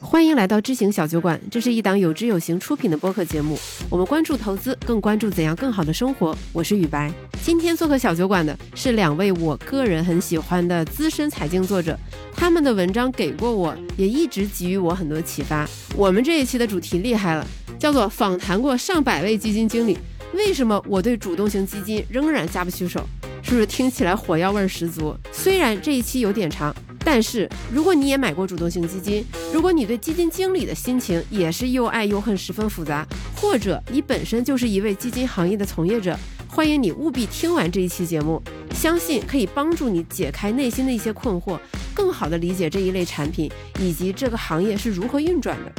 欢迎来到知行小酒馆，这是一档有知有行出品的播客节目。我们关注投资，更关注怎样更好的生活。我是雨白，今天做客小酒馆的是两位我个人很喜欢的资深财经作者，他们的文章给过我，也一直给予我很多启发。我们这一期的主题厉害了，叫做访谈过上百位基金经理，为什么我对主动型基金仍然下不去手？是不是听起来火药味十足？虽然这一期有点长。但是，如果你也买过主动型基金，如果你对基金经理的心情也是又爱又恨，十分复杂，或者你本身就是一位基金行业的从业者，欢迎你务必听完这一期节目，相信可以帮助你解开内心的一些困惑，更好的理解这一类产品以及这个行业是如何运转的。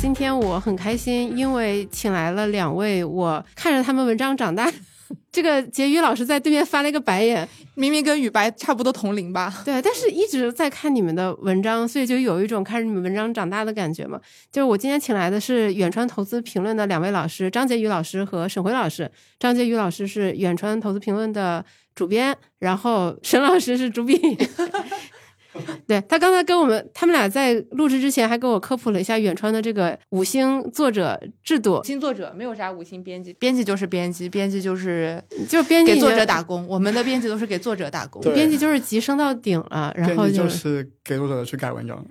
今天我很开心，因为请来了两位我看着他们文章长大。这个婕妤老师在对面翻了一个白眼，明明跟雨白差不多同龄吧？对，但是一直在看你们的文章，所以就有一种看着你们文章长大的感觉嘛。就是我今天请来的是远川投资评论的两位老师，张婕妤老师和沈辉老师。张婕妤老师是远川投资评论的主编，然后沈老师是主笔。对他刚才跟我们，他们俩在录制之前还给我科普了一下远川的这个五星作者制度。新作者没有啥五星编辑，编辑就是编辑，编辑就是就编辑给作者打工。我们的编辑都是给作者打工，编辑就是级升到顶了，然后就是给作者去改文章。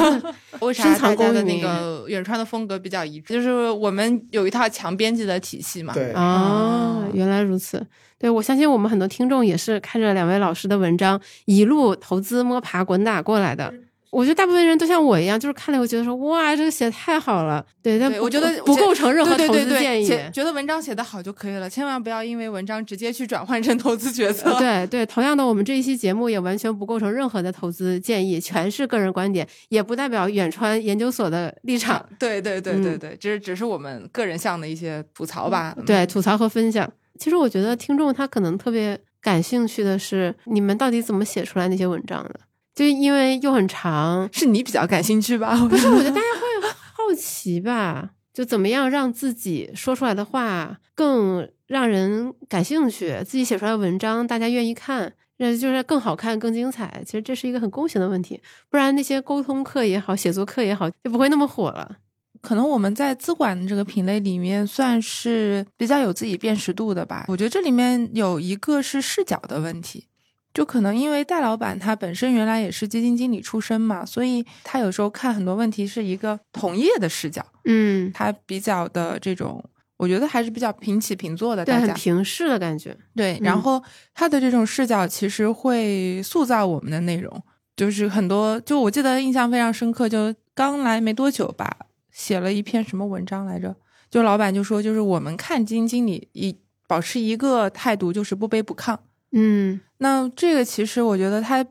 为啥大家的那个远川的风格比较一致？就是我们有一套强编辑的体系嘛。对啊，原来如此。对，我相信我们很多听众也是看着两位老师的文章一路投资摸爬滚打过来的。我觉得大部分人都像我一样，就是看了以后觉得说，哇，这个写的太好了。对，但我觉得不构成任何投资建议。觉得文章写的好就可以了，千万不要因为文章直接去转换成投资决策。对对，同样的，我们这一期节目也完全不构成任何的投资建议，全是个人观点，也不代表远川研究所的立场。对对对对对，这只是我们个人向的一些吐槽吧。对，吐槽和分享。其实我觉得听众他可能特别感兴趣的是，你们到底怎么写出来那些文章的？就因为又很长，是你比较感兴趣吧？不是，我觉得大家会好奇吧？就怎么样让自己说出来的话更让人感兴趣，自己写出来的文章大家愿意看，那就是更好看、更精彩。其实这是一个很公平的问题，不然那些沟通课也好、写作课也好，就不会那么火了。可能我们在资管这个品类里面算是比较有自己辨识度的吧。我觉得这里面有一个是视角的问题，就可能因为戴老板他本身原来也是基金经理出身嘛，所以他有时候看很多问题是一个同业的视角。嗯，他比较的这种，我觉得还是比较平起平坐的，对，很平视的感觉。对，然后他的这种视角其实会塑造我们的内容，就是很多，就我记得印象非常深刻，就刚来没多久吧。写了一篇什么文章来着？就老板就说，就是我们看基金经理一保持一个态度，就是不卑不亢。嗯，那这个其实我觉得他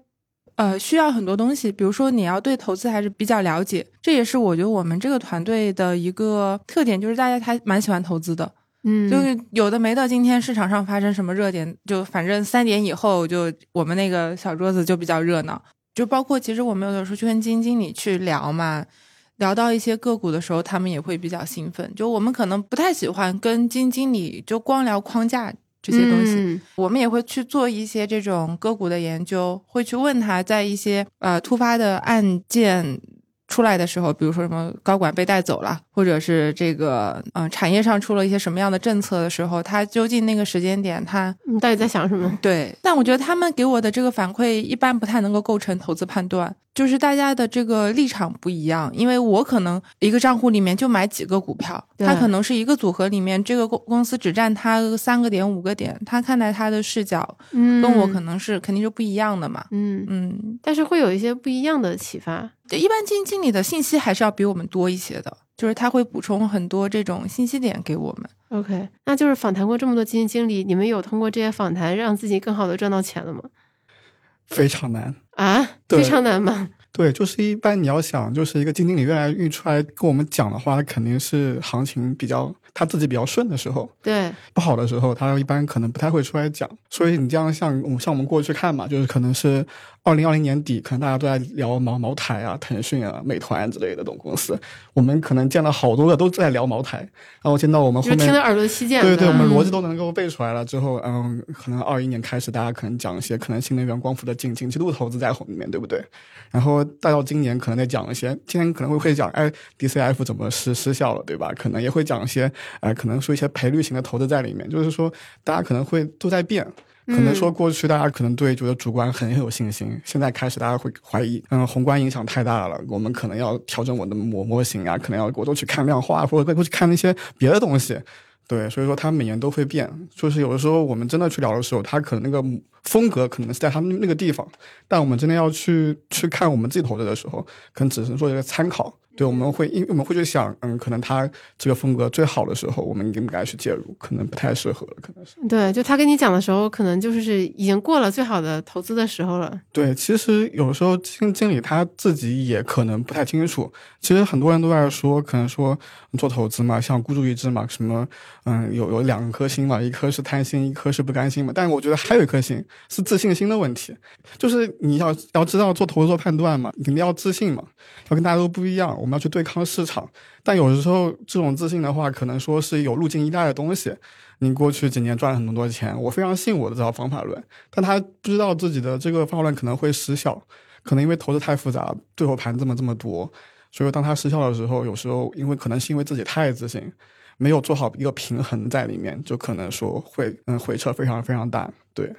呃需要很多东西，比如说你要对投资还是比较了解，这也是我觉得我们这个团队的一个特点，就是大家还蛮喜欢投资的。嗯，就是有的没的，今天市场上发生什么热点，就反正三点以后就我们那个小桌子就比较热闹，就包括其实我们有的时候去跟基金经理去聊嘛。聊到一些个股的时候，他们也会比较兴奋。就我们可能不太喜欢跟基金经理就光聊框架这些东西，我们也会去做一些这种个股的研究，会去问他在一些呃突发的案件。出来的时候，比如说什么高管被带走了，或者是这个嗯产业上出了一些什么样的政策的时候，他究竟那个时间点他到底在想什么？对，但我觉得他们给我的这个反馈一般不太能够构成投资判断，就是大家的这个立场不一样。因为我可能一个账户里面就买几个股票，他可能是一个组合里面这个公公司只占他三个点五个点，他看待他的视角嗯跟我可能是肯定是不一样的嘛。嗯嗯，但是会有一些不一样的启发。对，一般基金经理的信息还是要比我们多一些的，就是他会补充很多这种信息点给我们。OK，那就是访谈过这么多基金经理，你们有通过这些访谈让自己更好的赚到钱了吗？非常难啊，非常难吗？对，就是一般你要想，就是一个基金经理越来越出来跟我们讲的话，肯定是行情比较他自己比较顺的时候。对，不好的时候，他一般可能不太会出来讲。所以你这样像我像我们过去看嘛，就是可能是二零二零年底，可能大家都在聊茅茅台啊、腾讯啊、美团之类的这种公司，我们可能见了好多个都在聊茅台，然后见到我们后面就听得耳朵起茧。对对，我们嗯逻辑都能够背出来了。之后，嗯，可能二一年开始，大家可能讲一些可能新能源光伏的景景气度投资在后面，对不对？然后再到今年，可能再讲一些，今年可能会会讲，哎，DCF 怎么失失效了，对吧？可能也会讲一些，哎、可能说一些赔率型的投资在里面，就是说大家可能会都在变。可能说过去大家可能对觉得主观很有信心，现在开始大家会怀疑，嗯，宏观影响太大了，我们可能要调整我的模模型啊，可能要我都去看量化，或者多去看那些别的东西。对，所以说它每年都会变，就是有的时候我们真的去聊的时候，它可能那个风格可能是在他们那个地方，但我们真的要去去看我们自己投资的时候，可能只是做一个参考。对，我们会因为我们会去想，嗯，可能他这个风格最好的时候，我们应不该去介入？可能不太适合，可能是。对，就他跟你讲的时候，可能就是已经过了最好的投资的时候了。对，其实有时候基金经理他自己也可能不太清楚。其实很多人都在说，可能说做投资嘛，像孤注一掷嘛，什么嗯，有有两颗心嘛，一颗是贪心，一颗是不甘心嘛。但是我觉得还有一颗心是自信心的问题，就是你要要知道做投资做判断嘛，你肯定要自信嘛，要跟大家都不一样，我们要去对抗市场。但有的时候这种自信的话，可能说是有路径依赖的东西。你过去几年赚了很多钱，我非常信我的这套方法论，但他不知道自己的这个方法论可能会失效，可能因为投资太复杂，最后盘这么这么多，所以当它失效的时候，有时候因为可能是因为自己太自信，没有做好一个平衡在里面，就可能说会嗯回撤非常非常大。对，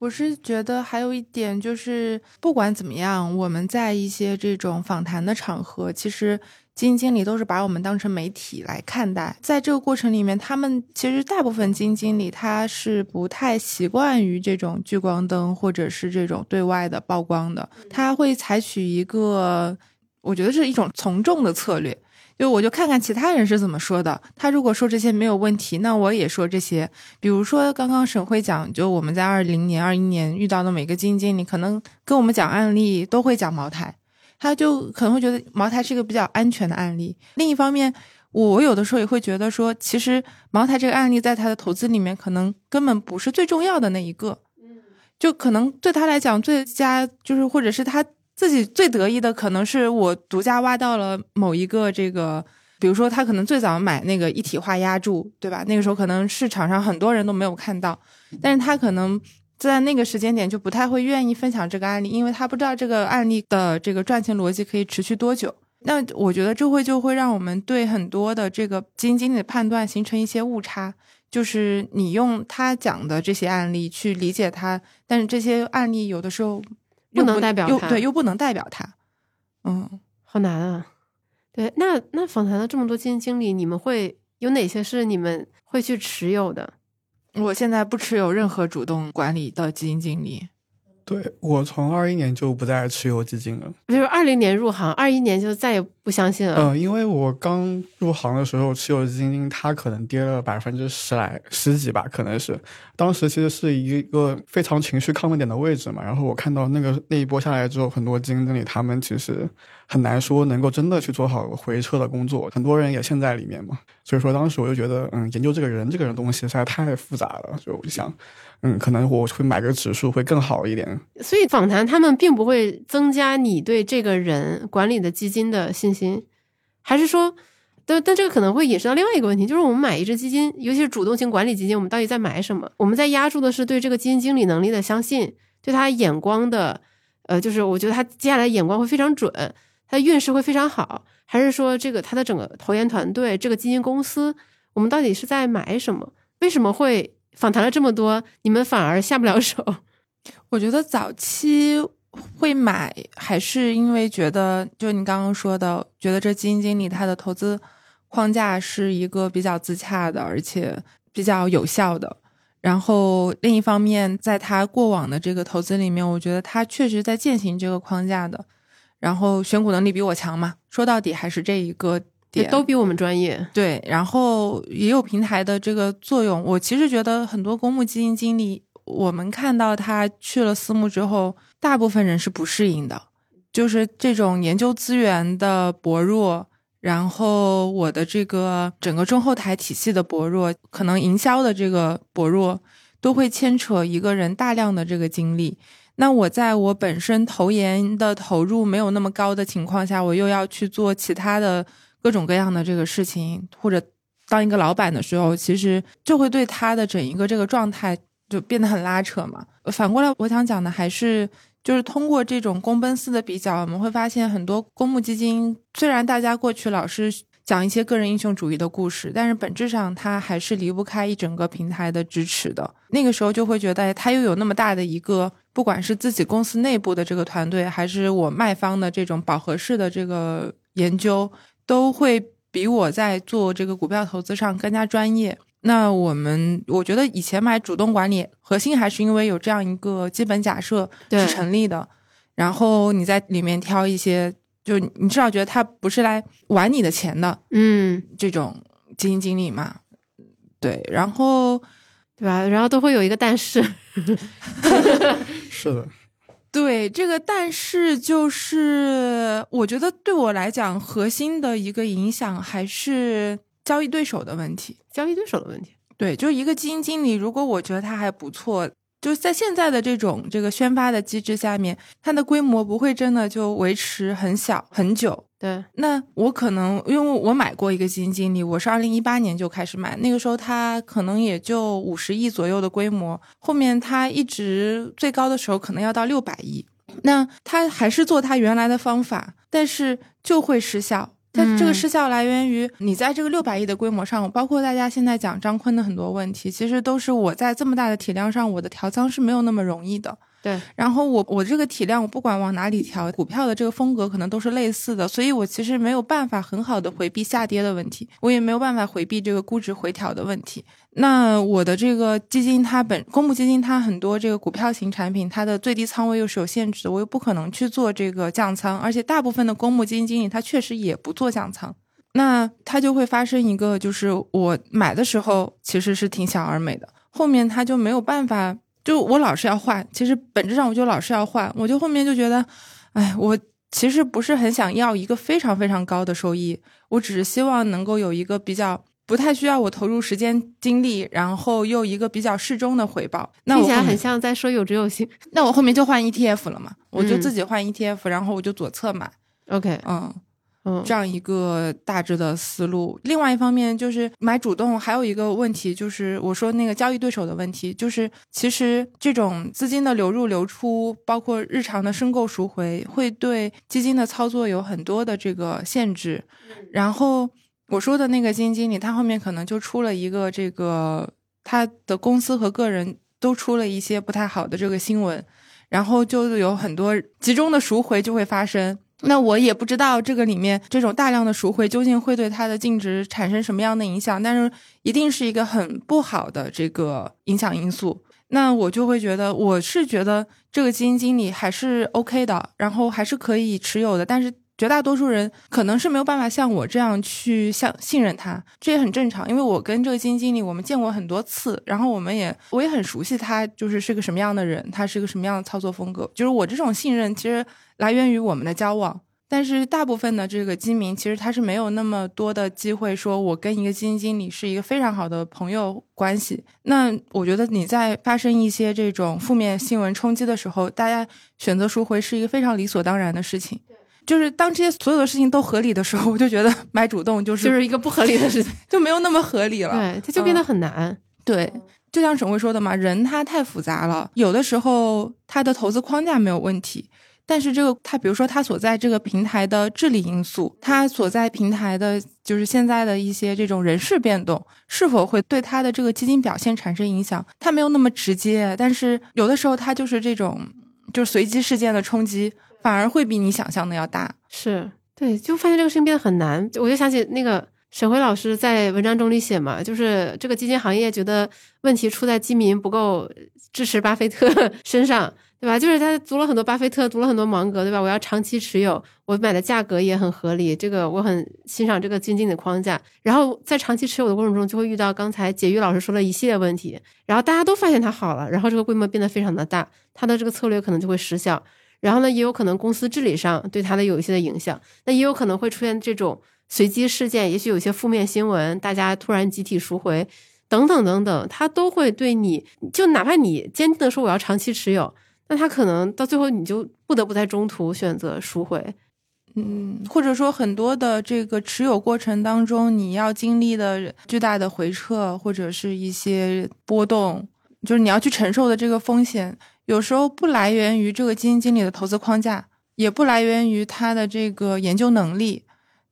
我是觉得还有一点就是，不管怎么样，我们在一些这种访谈的场合，其实基金经理都是把我们当成媒体来看待。在这个过程里面，他们其实大部分基金经理他是不太习惯于这种聚光灯或者是这种对外的曝光的，他会采取一个，我觉得是一种从众的策略。就我就看看其他人是怎么说的，他如果说这些没有问题，那我也说这些。比如说刚刚沈辉讲，就我们在二零年、二一年遇到的每个基金经理，可能跟我们讲案例都会讲茅台，他就可能会觉得茅台是一个比较安全的案例。另一方面，我有的时候也会觉得说，其实茅台这个案例在他的投资里面，可能根本不是最重要的那一个。就可能对他来讲，最佳就是或者是他自己最得意的，可能是我独家挖到了某一个这个，比如说他可能最早买那个一体化压铸，对吧？那个时候可能市场上很多人都没有看到，但是他可能在那个时间点就不太会愿意分享这个案例，因为他不知道这个案例的这个赚钱逻辑可以持续多久。那我觉得这会就会让我们对很多的这个基金经理的判断形成一些误差。就是你用他讲的这些案例去理解他，但是这些案例有的时候不能代表他又对，又不能代表他。嗯，好难啊！对，那那访谈了这么多基金经理，你们会有哪些是你们会去持有的？我现在不持有任何主动管理的基金经理。对我从二一年就不再持有基金了。就是二零年入行，二一年就再也不相信了。嗯、因为我刚入行的时候持有基金，它可能跌了百分之十来十几吧，可能是当时其实是一个非常情绪亢奋点的位置嘛。然后我看到那个那一波下来之后，很多基金经理他们其实很难说能够真的去做好回撤的工作，很多人也陷在里面嘛。所以说当时我就觉得，嗯，研究这个人这个人东西实在太复杂了，所以我就想，嗯，可能我会买个指数会更好一点。所以访谈他们并不会增加你对这个人管理的基金的信心，还是说，但但这个可能会引申到另外一个问题，就是我们买一只基金，尤其是主动型管理基金，我们到底在买什么？我们在压注的是对这个基金经理能力的相信，对他眼光的，呃，就是我觉得他接下来眼光会非常准，他运势会非常好，还是说这个他的整个投研团队，这个基金公司，我们到底是在买什么？为什么会访谈了这么多，你们反而下不了手？我觉得早期会买，还是因为觉得，就你刚刚说的，觉得这基金经理他的投资框架是一个比较自洽的，而且比较有效的。然后另一方面，在他过往的这个投资里面，我觉得他确实在践行这个框架的。然后选股能力比我强嘛，说到底还是这一个也点。都比我们专业。对，然后也有平台的这个作用。我其实觉得很多公募基金经理，我们看到他去了私募之后，大部分人是不适应的，就是这种研究资源的薄弱，然后我的这个整个中后台体系的薄弱，可能营销的这个薄弱，都会牵扯一个人大量的这个精力。那我在我本身投研的投入没有那么高的情况下，我又要去做其他的各种各样的这个事情，或者当一个老板的时候，其实就会对他的整一个这个状态就变得很拉扯嘛。反过来，我想讲的还是。就是通过这种公奔私的比较，我们会发现很多公募基金，虽然大家过去老是讲一些个人英雄主义的故事，但是本质上它还是离不开一整个平台的支持的。那个时候就会觉得，它又有那么大的一个，不管是自己公司内部的这个团队，还是我卖方的这种饱和式的这个研究，都会比我在做这个股票投资上更加专业。那我们我觉得以前买主动管理核心还是因为有这样一个基本假设是成立的，然后你在里面挑一些，就你至少觉得他不是来玩你的钱的，嗯，这种基金经理嘛，对，然后对吧？然后都会有一个但是 是的，对这个但是就是我觉得对我来讲核心的一个影响还是。交易对手的问题，交易对手的问题，对，就是一个基金经理，如果我觉得他还不错，就是在现在的这种这个宣发的机制下面，它的规模不会真的就维持很小很久。对，那我可能因为我买过一个基金经理，我是二零一八年就开始买，那个时候他可能也就五十亿左右的规模，后面他一直最高的时候可能要到六百亿，那他还是做他原来的方法，但是就会失效。它这个失效来源于你在这个六百亿的规模上，包括大家现在讲张坤的很多问题，其实都是我在这么大的体量上，我的调仓是没有那么容易的。对，然后我我这个体量，我不管往哪里调，股票的这个风格可能都是类似的，所以我其实没有办法很好的回避下跌的问题，我也没有办法回避这个估值回调的问题。那我的这个基金，它本公募基金，它很多这个股票型产品，它的最低仓位又是有限制的，我又不可能去做这个降仓，而且大部分的公募基金经理，他确实也不做降仓，那它就会发生一个，就是我买的时候其实是挺小而美的，后面它就没有办法，就我老是要换，其实本质上我就老是要换，我就后面就觉得，哎，我其实不是很想要一个非常非常高的收益，我只是希望能够有一个比较。不太需要我投入时间精力，然后又一个比较适中的回报，听起来很像在说有只有心。那我后面就换 ETF 了嘛，我就自己换 ETF，然后我就左侧买。OK，嗯嗯，这样一个大致的思路。另外一方面就是买主动，还有一个问题就是我说那个交易对手的问题，就是其实这种资金的流入流出，包括日常的申购赎回，会对基金的操作有很多的这个限制，然后。我说的那个基金经理，他后面可能就出了一个这个，他的公司和个人都出了一些不太好的这个新闻，然后就有很多集中的赎回就会发生。那我也不知道这个里面这种大量的赎回究竟会对它的净值产生什么样的影响，但是一定是一个很不好的这个影响因素。那我就会觉得，我是觉得这个基金经理还是 OK 的，然后还是可以持有的，但是。绝大多数人可能是没有办法像我这样去像信任他，这也很正常。因为我跟这个基金经理我们见过很多次，然后我们也我也很熟悉他，就是是个什么样的人，他是个什么样的操作风格。就是我这种信任其实来源于我们的交往，但是大部分的这个基民其实他是没有那么多的机会说，我跟一个基金经理是一个非常好的朋友关系。那我觉得你在发生一些这种负面新闻冲击的时候，大家选择赎回是一个非常理所当然的事情。就是当这些所有的事情都合理的时候，我就觉得 买主动就是就是一个不合理的事情，就没有那么合理了。对，它就变得很难。对，就像沈辉说的嘛，人他太复杂了，有的时候他的投资框架没有问题，但是这个他比如说他所在这个平台的治理因素，他所在平台的就是现在的一些这种人事变动，是否会对他的这个基金表现产生影响？他没有那么直接，但是有的时候他就是这种就是随机事件的冲击。反而会比你想象的要大，是对，就发现这个事情变得很难。我就想起那个沈辉老师在文章中里写嘛，就是这个基金行业觉得问题出在基民不够支持巴菲特 身上，对吧？就是他读了很多巴菲特，读了很多芒格，对吧？我要长期持有，我买的价格也很合理，这个我很欣赏这个基金的框架。然后在长期持有的过程中，就会遇到刚才解玉老师说的一系列问题，然后大家都发现它好了，然后这个规模变得非常的大，他的这个策略可能就会失效。然后呢，也有可能公司治理上对它的有一些的影响，那也有可能会出现这种随机事件，也许有些负面新闻，大家突然集体赎回，等等等等，它都会对你，就哪怕你坚定的说我要长期持有，那他可能到最后你就不得不在中途选择赎回。嗯，或者说很多的这个持有过程当中，你要经历的巨大的回撤或者是一些波动，就是你要去承受的这个风险，有时候不来源于这个基金经理的投资框架，也不来源于他的这个研究能力，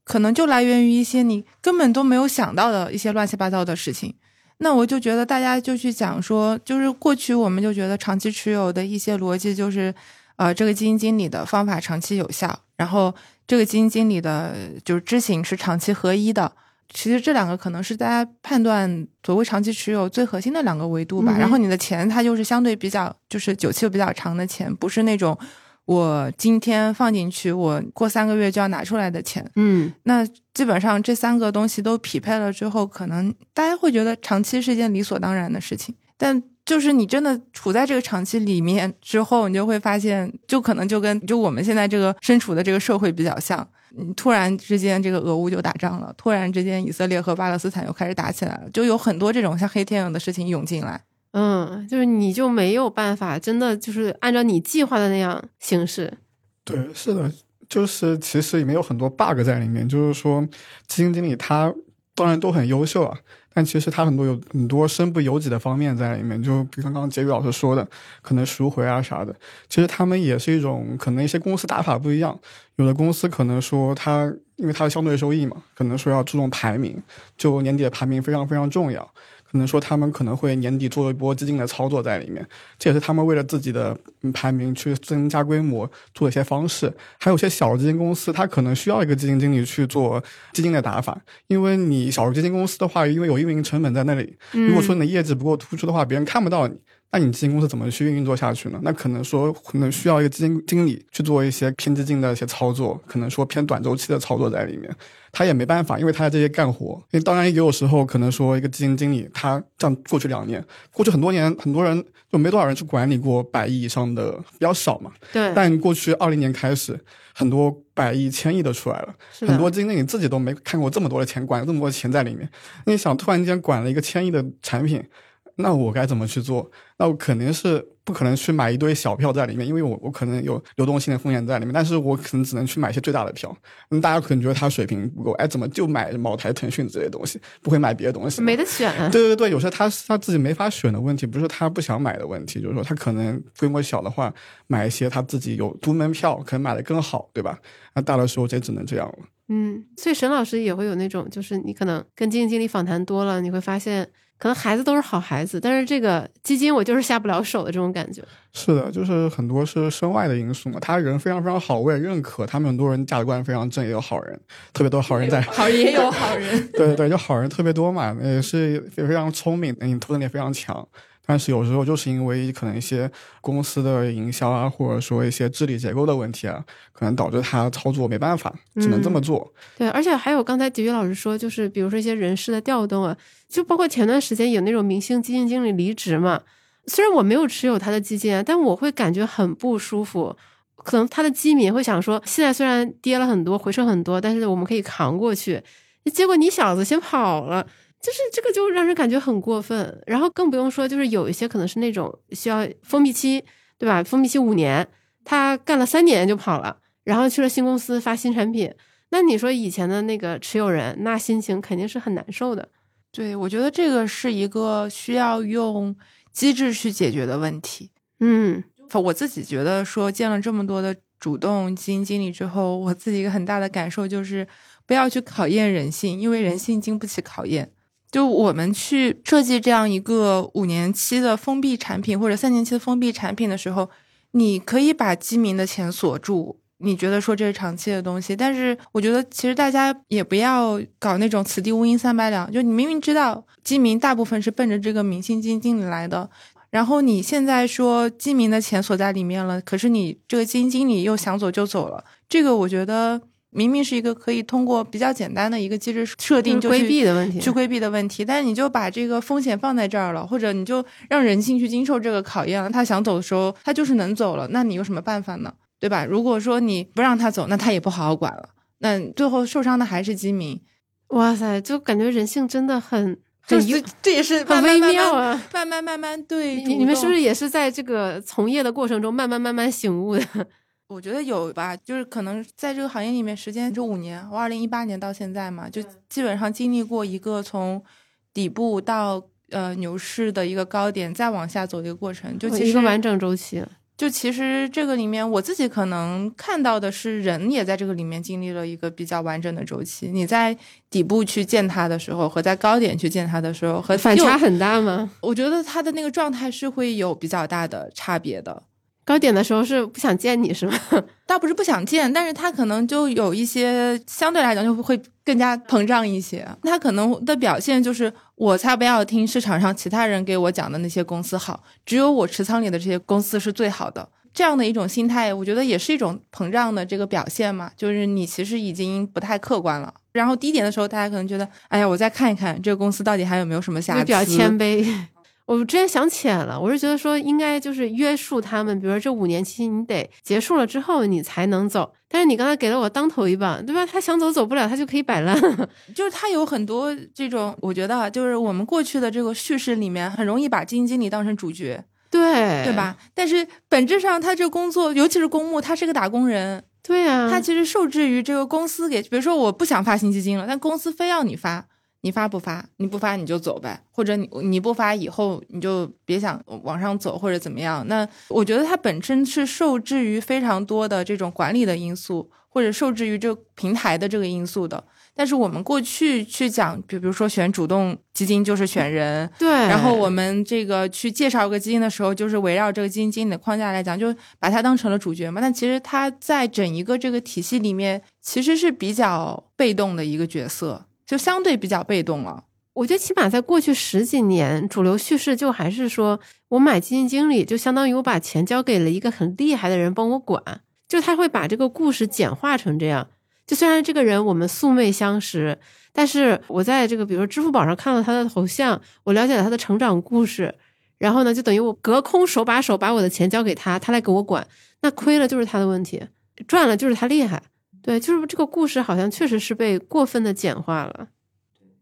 可能就来源于一些你根本都没有想到的一些乱七八糟的事情。那我就觉得大家就去讲说，就是过去我们就觉得长期持有的一些逻辑就是。呃，这个基金经理的方法长期有效，然后这个基金经理的就是知行是长期合一的。其实这两个可能是大家判断所谓长期持有最核心的两个维度吧。然后你的钱它就是相对比较就是久期比较长的钱，不是那种我今天放进去，我过三个月就要拿出来的钱。嗯，那基本上这三个东西都匹配了之后，可能大家会觉得长期是一件理所当然的事情，但。就是你真的处在这个长期里面之后，你就会发现，就可能就跟就我们现在这个身处的这个社会比较像。你突然之间这个俄乌就打仗了，突然之间以色列和巴勒斯坦又开始打起来了，就有很多这种像黑天鹅的事情涌进来。嗯，就是你就没有办法真的就是按照你计划的那样行事。对，是的，就是其实里面有很多 bug 在里面，就是说基金经理他当然都很优秀啊。但其实它很多有很多身不由己的方面在里面，就比刚刚杰宇老师说的，可能赎回啊啥的，其实他们也是一种可能一些公司打法不一样，有的公司可能说它因为它的相对收益嘛，可能说要注重排名，就年底的排名非常非常重要。可能说他们可能会年底做一波基金的操作在里面，这也是他们为了自己的排名去增加规模做一些方式。还有些小基金公司，它可能需要一个基金经理去做基金的打法，因为你小基金公司的话，因为有运营成本在那里，如果说你的业绩不够突出的话，别人看不到你。那你基金公司怎么去运作下去呢？那可能说可能需要一个基金经理去做一些偏基金的一些操作，可能说偏短周期的操作在里面，他也没办法，因为他在这些干活。因为当然也有时候可能说一个基金经理，他这样过去两年，过去很多年，很多人就没多少人去管理过百亿以上的，比较少嘛。对。但过去二零年开始，很多百亿、千亿的出来了，很多基金经理自己都没看过这么多的钱，管这么多钱在里面。你想突然间管了一个千亿的产品。那我该怎么去做？那我肯定是不可能去买一堆小票在里面，因为我我可能有流动性的风险在里面。但是我可能只能去买一些最大的票。那大家可能觉得他水平不够，哎，怎么就买茅台、腾讯这些东西，不会买别的东西？没得选。对对对，有时候他他自己没法选的问题，不是他不想买的问题，就是说他可能规模小的话，买一些他自己有独门票，可能买的更好，对吧？那大的时候就只能这样了。嗯，所以沈老师也会有那种，就是你可能跟基金经理访谈多了，你会发现。可能孩子都是好孩子，但是这个基金我就是下不了手的这种感觉。是的，就是很多是身外的因素嘛。他人非常非常好，我也认可。他们很多人价值观非常正，也有好人，特别多好人在。好也有好人。对对，就好人特别多嘛，也是非常聪明，你能力非常强。但是有时候就是因为可能一些公司的营销啊，或者说一些治理结构的问题啊，可能导致他操作没办法，只能这么做。对，而且还有刚才迪宇老师说，就是比如说一些人事的调动啊，就包括前段时间有那种明星基金经理离职嘛。虽然我没有持有他的基金，但我会感觉很不舒服。可能他的基民会想说，现在虽然跌了很多，回撤很多，但是我们可以扛过去。结果你小子先跑了。就是这个就让人感觉很过分，然后更不用说，就是有一些可能是那种需要封闭期，对吧？封闭期五年，他干了三年就跑了，然后去了新公司发新产品，那你说以前的那个持有人，那心情肯定是很难受的。对，我觉得这个是一个需要用机制去解决的问题。嗯，我自己觉得说见了这么多的主动基金经理之后，我自己一个很大的感受就是不要去考验人性，因为人性经不起考验。就我们去设计这样一个五年期的封闭产品或者三年期的封闭产品的时候，你可以把基民的钱锁住，你觉得说这是长期的东西。但是我觉得其实大家也不要搞那种此地无银三百两，就你明明知道基民大部分是奔着这个明星基金经理来的，然后你现在说基民的钱锁在里面了，可是你这个基金经理又想走就走了，这个我觉得。明明是一个可以通过比较简单的一个机制设定就规避的问题，去规避的问题，但是你就把这个风险放在这儿了，或者你就让人性去经受这个考验了。他想走的时候，他就是能走了，那你有什么办法呢？对吧？如果说你不让他走，那他也不好好管了，那最后受伤的还是基民。哇塞，就感觉人性真的很这很这也是很微妙啊。慢慢慢慢对，你你们是不是也是在这个从业的过程中慢慢慢慢醒悟的？我觉得有吧，就是可能在这个行业里面时间这五年，我二零一八年到现在嘛，就基本上经历过一个从底部到呃牛市的一个高点，再往下走的一个过程，就其实一个完整周期。就其实这个里面，我自己可能看到的是，人也在这个里面经历了一个比较完整的周期。你在底部去见他的时候，和在高点去见他的时候，和反差很大吗？我觉得他的那个状态是会有比较大的差别的。高点的时候是不想见你是吗？倒不是不想见，但是他可能就有一些相对来讲就会更加膨胀一些。他可能的表现就是，我才不要听市场上其他人给我讲的那些公司好，只有我持仓里的这些公司是最好的。这样的一种心态，我觉得也是一种膨胀的这个表现嘛。就是你其实已经不太客观了。然后低点的时候，大家可能觉得，哎呀，我再看一看这个公司到底还有没有什么瑕疵，比较谦卑。我之前想浅了，我是觉得说应该就是约束他们，比如说这五年期你得结束了之后你才能走。但是你刚才给了我当头一棒，对吧？他想走走不了，他就可以摆烂。就是他有很多这种，我觉得就是我们过去的这个叙事里面，很容易把基金经理当成主角，对对吧？但是本质上他这工作，尤其是公募，他是个打工人，对呀，他其实受制于这个公司给，比如说我不想发新基金了，但公司非要你发。你发不发？你不发你就走呗，或者你你不发以后你就别想往上走或者怎么样。那我觉得它本身是受制于非常多的这种管理的因素，或者受制于这平台的这个因素的。但是我们过去去讲，比比如说选主动基金就是选人，对。然后我们这个去介绍一个基金的时候，就是围绕这个基金经理的框架来讲，就把它当成了主角嘛。但其实它在整一个这个体系里面，其实是比较被动的一个角色。就相对比较被动了。我觉得起码在过去十几年，主流叙事就还是说我买基金经理，就相当于我把钱交给了一个很厉害的人帮我管，就他会把这个故事简化成这样。就虽然这个人我们素昧相识，但是我在这个比如说支付宝上看到他的头像，我了解了他的成长故事，然后呢，就等于我隔空手把手把我的钱交给他，他来给我管。那亏了就是他的问题，赚了就是他厉害。对，就是这个故事好像确实是被过分的简化了，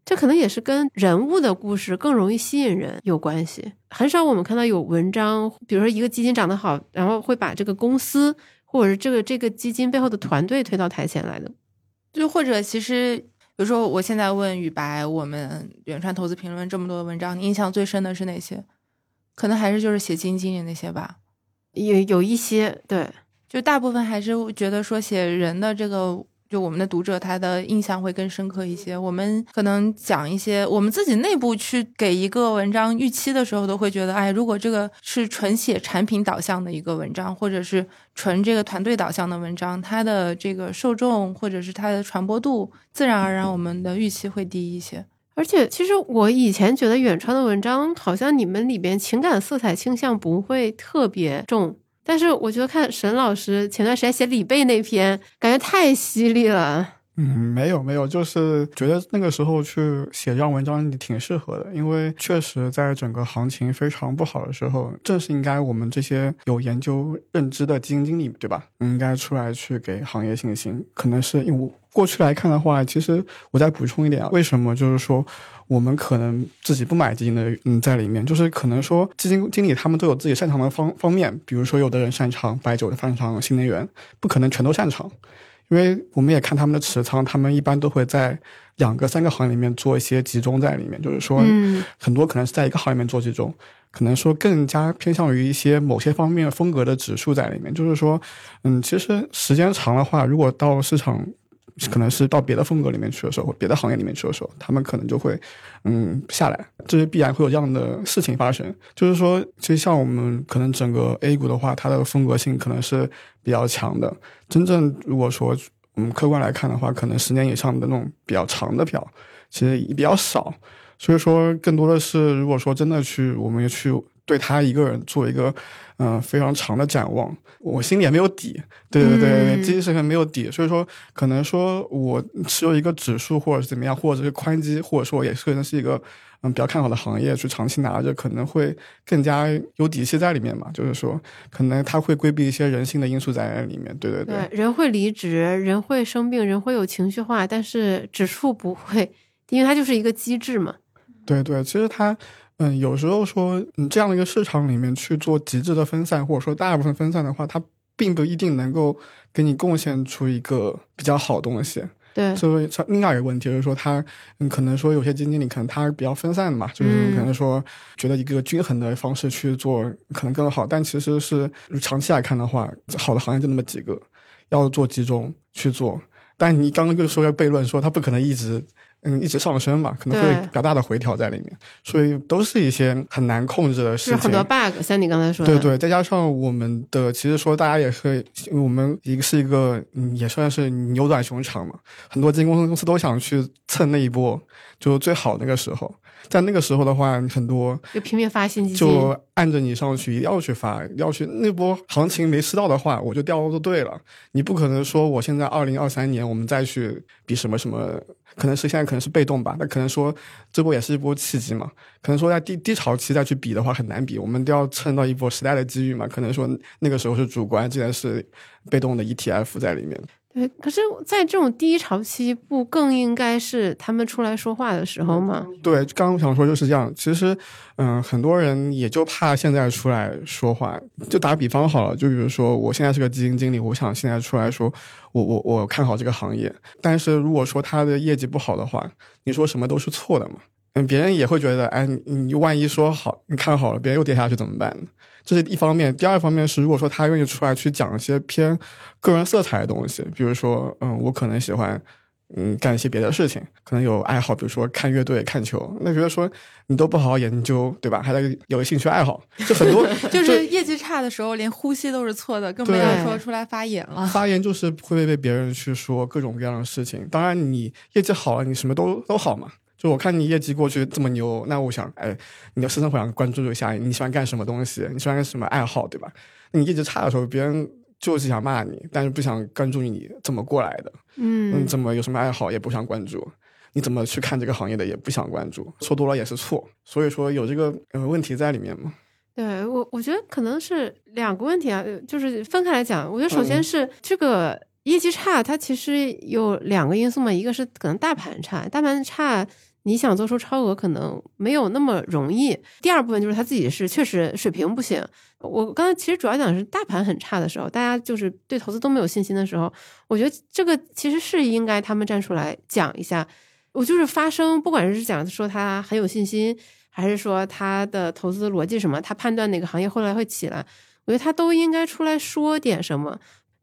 这可能也是跟人物的故事更容易吸引人有关系。很少我们看到有文章，比如说一个基金涨得好，然后会把这个公司或者是这个这个基金背后的团队推到台前来的。就或者其实，比如说我现在问雨白，我们远川投资评论这么多的文章，你印象最深的是哪些？可能还是就是写基金经理那些吧。有有一些对。就大部分还是觉得说写人的这个，就我们的读者他的印象会更深刻一些。我们可能讲一些我们自己内部去给一个文章预期的时候，都会觉得，哎，如果这个是纯写产品导向的一个文章，或者是纯这个团队导向的文章，它的这个受众或者是它的传播度，自然而然我们的预期会低一些。而且，其实我以前觉得远川的文章，好像你们里边情感色彩倾向不会特别重。但是我觉得看沈老师前段时间写李贝那篇，感觉太犀利了。嗯，没有没有，就是觉得那个时候去写这样文章挺适合的，因为确实在整个行情非常不好的时候，正是应该我们这些有研究认知的基金经理，对吧？应该出来去给行业信心。可能是因为过去来看的话，其实我再补充一点啊，为什么就是说？我们可能自己不买基金的，嗯，在里面。就是可能说基金经理他们都有自己擅长的方方面，比如说有的人擅长白酒，擅长新能源，不可能全都擅长，因为我们也看他们的持仓，他们一般都会在两个、三个行业里面做一些集中在里面，就是说，很多可能是在一个行业里面做集中，可能说更加偏向于一些某些方面风格的指数在里面，就是说，嗯，其实时间长的话，如果到市场。可能是到别的风格里面去的时候，或别的行业里面去的时候，他们可能就会，嗯，下来，这是必然会有这样的事情发生。就是说，其实像我们可能整个 A 股的话，它的风格性可能是比较强的。真正如果说，我们，客观来看的话，可能十年以上的那种比较长的票，其实也比较少。所以说，更多的是如果说真的去，我们去。对他一个人做一个，嗯，非常长的展望，我心里也没有底，对对对，基金是没有底，所以说可能说我持有一个指数或者是怎么样，或者是宽基，或者说也可能是一个嗯比较看好的行业去长期拿着，可能会更加有底气在里面嘛。就是说，可能他会规避一些人性的因素在里面，对对对。人会离职，人会生病，人会有情绪化，但是指数不会，因为它就是一个机制嘛。对对，其实它，嗯，有时候说，你这样的一个市场里面去做极致的分散，或者说大部分分散的话，它并不一定能够给你贡献出一个比较好的东西。对，所以另外一个问题就是说，他嗯，可能说有些基金经理可能他是比较分散的嘛，就是可能说觉得一个均衡的方式去做可能更好，但其实是长期来看的话，好的行业就那么几个，要做集中去做。但你刚刚就说要悖论，说它不可能一直。嗯，一直上升嘛，可能会比较大的回调在里面，所以都是一些很难控制的事情。是很多 bug，像你刚才说的。对对，再加上我们的，其实说大家也是，我们一个是一个，嗯，也算是牛短熊长嘛，很多基金公司公司都想去蹭那一波，就最好那个时候。在那个时候的话，很多就拼命发新基金，就按着你上去，一定要去发，要去那波行情没吃到的话，我就掉就对了。你不可能说我现在二零二三年我们再去比什么什么，可能是现在可能是被动吧，那可能说这波也是一波契机嘛。可能说在低低潮期再去比的话很难比，我们都要蹭到一波时代的机遇嘛。可能说那个时候是主观，既然是被动的 ETF 在里面。对，可是，在这种低潮期，不更应该是他们出来说话的时候吗？对，刚刚想说就是这样。其实，嗯，很多人也就怕现在出来说话。就打比方好了，就比如说，我现在是个基金经理，我想现在出来说，我我我看好这个行业。但是如果说他的业绩不好的话，你说什么都是错的嘛？嗯，别人也会觉得，哎，你万一说好，你看好了，别人又跌下去怎么办？这是一方面，第二方面是，如果说他愿意出来去讲一些偏个人色彩的东西，比如说，嗯，我可能喜欢，嗯，干一些别的事情，可能有爱好，比如说看乐队、看球，那觉得说你都不好好研究，对吧？还得有兴趣爱好，就很多，就是业绩差的时候，连呼吸都是错的，更不要说出来发言了。发言就是会被别人去说各种各样的事情。当然，你业绩好了，你什么都都好嘛。就我看你业绩过去这么牛，那我想，哎，你的私生活想关注一下，你喜欢干什么东西？你喜欢什么爱好，对吧？你业绩差的时候，别人就是想骂你，但是不想关注你怎么过来的，嗯，怎么有什么爱好也不想关注，你怎么去看这个行业的也不想关注，说多了也是错，所以说有这个呃问题在里面嘛。对我，我觉得可能是两个问题啊，就是分开来讲，我觉得首先是这个业绩差，它其实有两个因素嘛，一个是可能大盘差，大盘差。你想做出超额可能没有那么容易。第二部分就是他自己是确实水平不行。我刚才其实主要讲的是大盘很差的时候，大家就是对投资都没有信心的时候，我觉得这个其实是应该他们站出来讲一下。我就是发声，不管是讲说他很有信心，还是说他的投资逻辑什么，他判断哪个行业后来会起来，我觉得他都应该出来说点什么。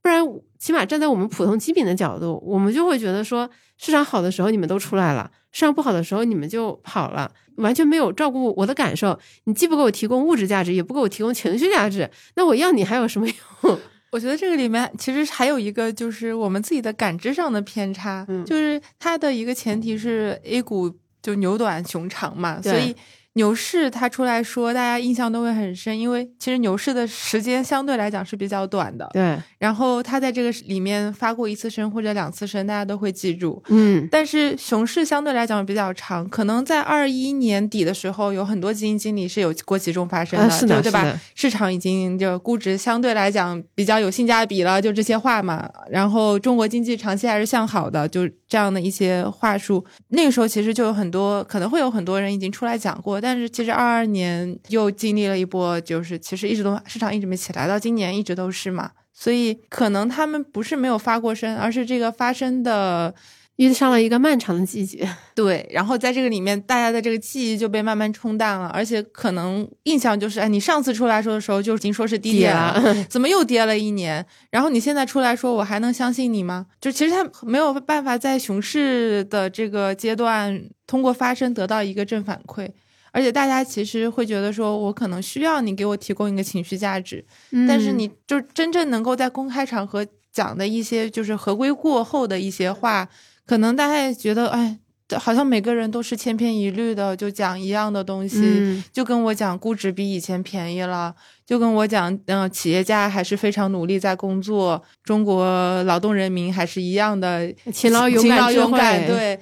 不然，起码站在我们普通基民的角度，我们就会觉得说，市场好的时候你们都出来了。市场不好的时候，你们就跑了，完全没有照顾我的感受。你既不给我提供物质价值，也不给我提供情绪价值，那我要你还有什么用？我觉得这个里面其实还有一个，就是我们自己的感知上的偏差。嗯，就是它的一个前提是 A 股就牛短熊长嘛，所以。牛市他出来说，大家印象都会很深，因为其实牛市的时间相对来讲是比较短的。对。然后他在这个里面发过一次声或者两次声，大家都会记住。嗯。但是熊市相对来讲比较长，可能在二一年底的时候，有很多基金经理是有过集中发生的，对吧？市场已经就估值相对来讲比较有性价比了，就这些话嘛。然后中国经济长期还是向好的，就这样的一些话术。那个时候其实就有很多，可能会有很多人已经出来讲过。但是其实二二年又经历了一波，就是其实一直都市场一直没起来，到今年一直都是嘛，所以可能他们不是没有发过声，而是这个发声的遇上了一个漫长的季节。对，然后在这个里面，大家的这个记忆就被慢慢冲淡了，而且可能印象就是，哎，你上次出来说的时候就已经说是低点了，怎么又跌了一年？然后你现在出来说，我还能相信你吗？就其实他没有办法在熊市的这个阶段通过发声得到一个正反馈。而且大家其实会觉得说，我可能需要你给我提供一个情绪价值，但是你就真正能够在公开场合讲的一些就是合规过后的一些话，可能大家也觉得，哎，好像每个人都是千篇一律的，就讲一样的东西，就跟我讲估值比以前便宜了，就跟我讲，嗯，企业家还是非常努力在工作，中国劳动人民还是一样的勤劳勇敢，勇敢。对，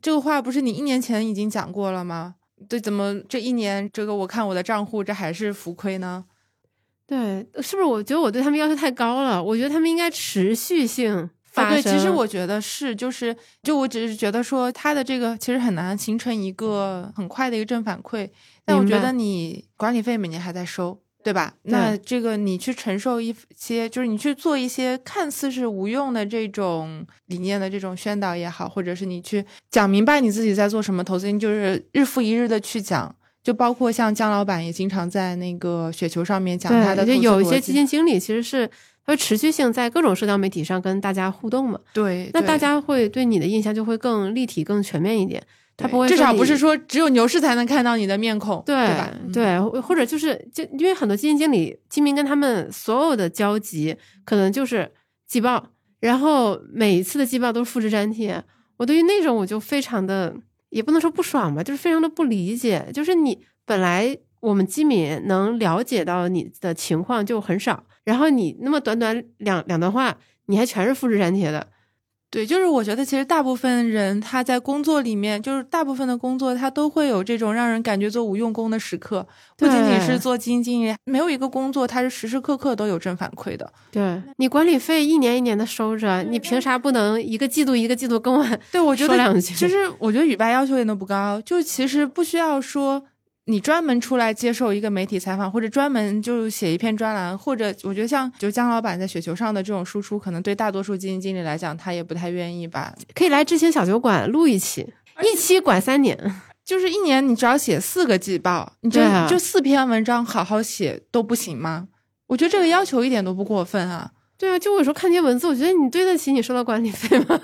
这个话不是你一年前已经讲过了吗？对，怎么这一年这个我看我的账户这还是浮亏呢？对，是不是我觉得我对他们要求太高了？我觉得他们应该持续性发生。对，其实我觉得是，就是就我只是觉得说，他的这个其实很难形成一个很快的一个正反馈。但我觉得你管理费每年还在收，对吧？那这个你去承受一些，就是你去做一些看似是无用的这种理念的这种宣导也好，或者是你去讲明白你自己在做什么投资，就是日复一日的去讲。就包括像姜老板也经常在那个雪球上面讲他的，就有一些基金经理其实是会持续性在各种社交媒体上跟大家互动嘛。对，那大家会对你的印象就会更立体、更全面一点。他不会至少不是说只有牛市才能看到你的面孔，对吧？对，或者就是就因为很多基金经理，基民跟他们所有的交集可能就是季报，然后每一次的季报都是复制粘贴。我对于那种我就非常的。也不能说不爽吧，就是非常的不理解。就是你本来我们基民能了解到你的情况就很少，然后你那么短短两两段话，你还全是复制粘贴的。对，就是我觉得其实大部分人他在工作里面，就是大部分的工作他都会有这种让人感觉做无用功的时刻，不仅仅是做基金经理，没有一个工作他是时时刻刻都有正反馈的。对你管理费一年一年的收着，你凭啥不能一个季度一个季度跟我对我觉得其实我觉得语白要求也都不高，就其实不需要说。你专门出来接受一个媒体采访，或者专门就写一篇专栏，或者我觉得像就姜老板在雪球上的这种输出，可能对大多数基金经理来讲，他也不太愿意吧。可以来知行小酒馆录一期，一期管三年，就是一年你只要写四个季报，你就就四篇文章好好写都不行吗？我觉得这个要求一点都不过分啊。对啊，就有时候看这些文字，我觉得你对得起你收的管理费吗？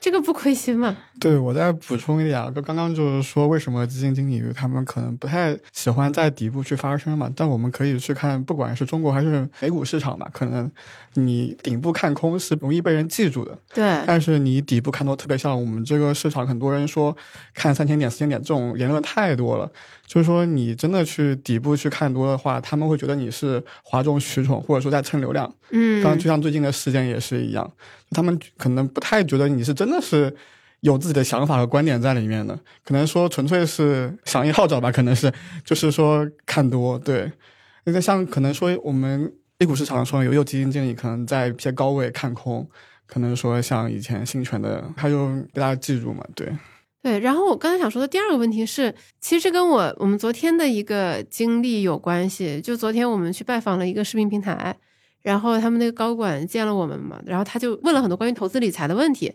这个不亏心吗？对，我再补充一点啊，就刚刚就是说，为什么基金经理他们可能不太喜欢在底部去发声嘛？但我们可以去看，不管是中国还是美股市场嘛，可能你顶部看空是容易被人记住的。对。但是你底部看多，特别像我们这个市场，很多人说看三千点、四千点这种言论太多了。就是说，你真的去底部去看多的话，他们会觉得你是哗众取宠，或者说在蹭流量。嗯。刚就像最近的事件也是一样，他们可能不太觉得你是真的是。有自己的想法和观点在里面的，可能说纯粹是响应号召吧，可能是就是说看多，对。那像可能说我们 A 股市场说有有基金经理可能在一些高位看空，可能说像以前新权的，他就被大家记住嘛，对。对，然后我刚才想说的第二个问题是，其实跟我我们昨天的一个经历有关系。就昨天我们去拜访了一个视频平台，然后他们那个高管见了我们嘛，然后他就问了很多关于投资理财的问题。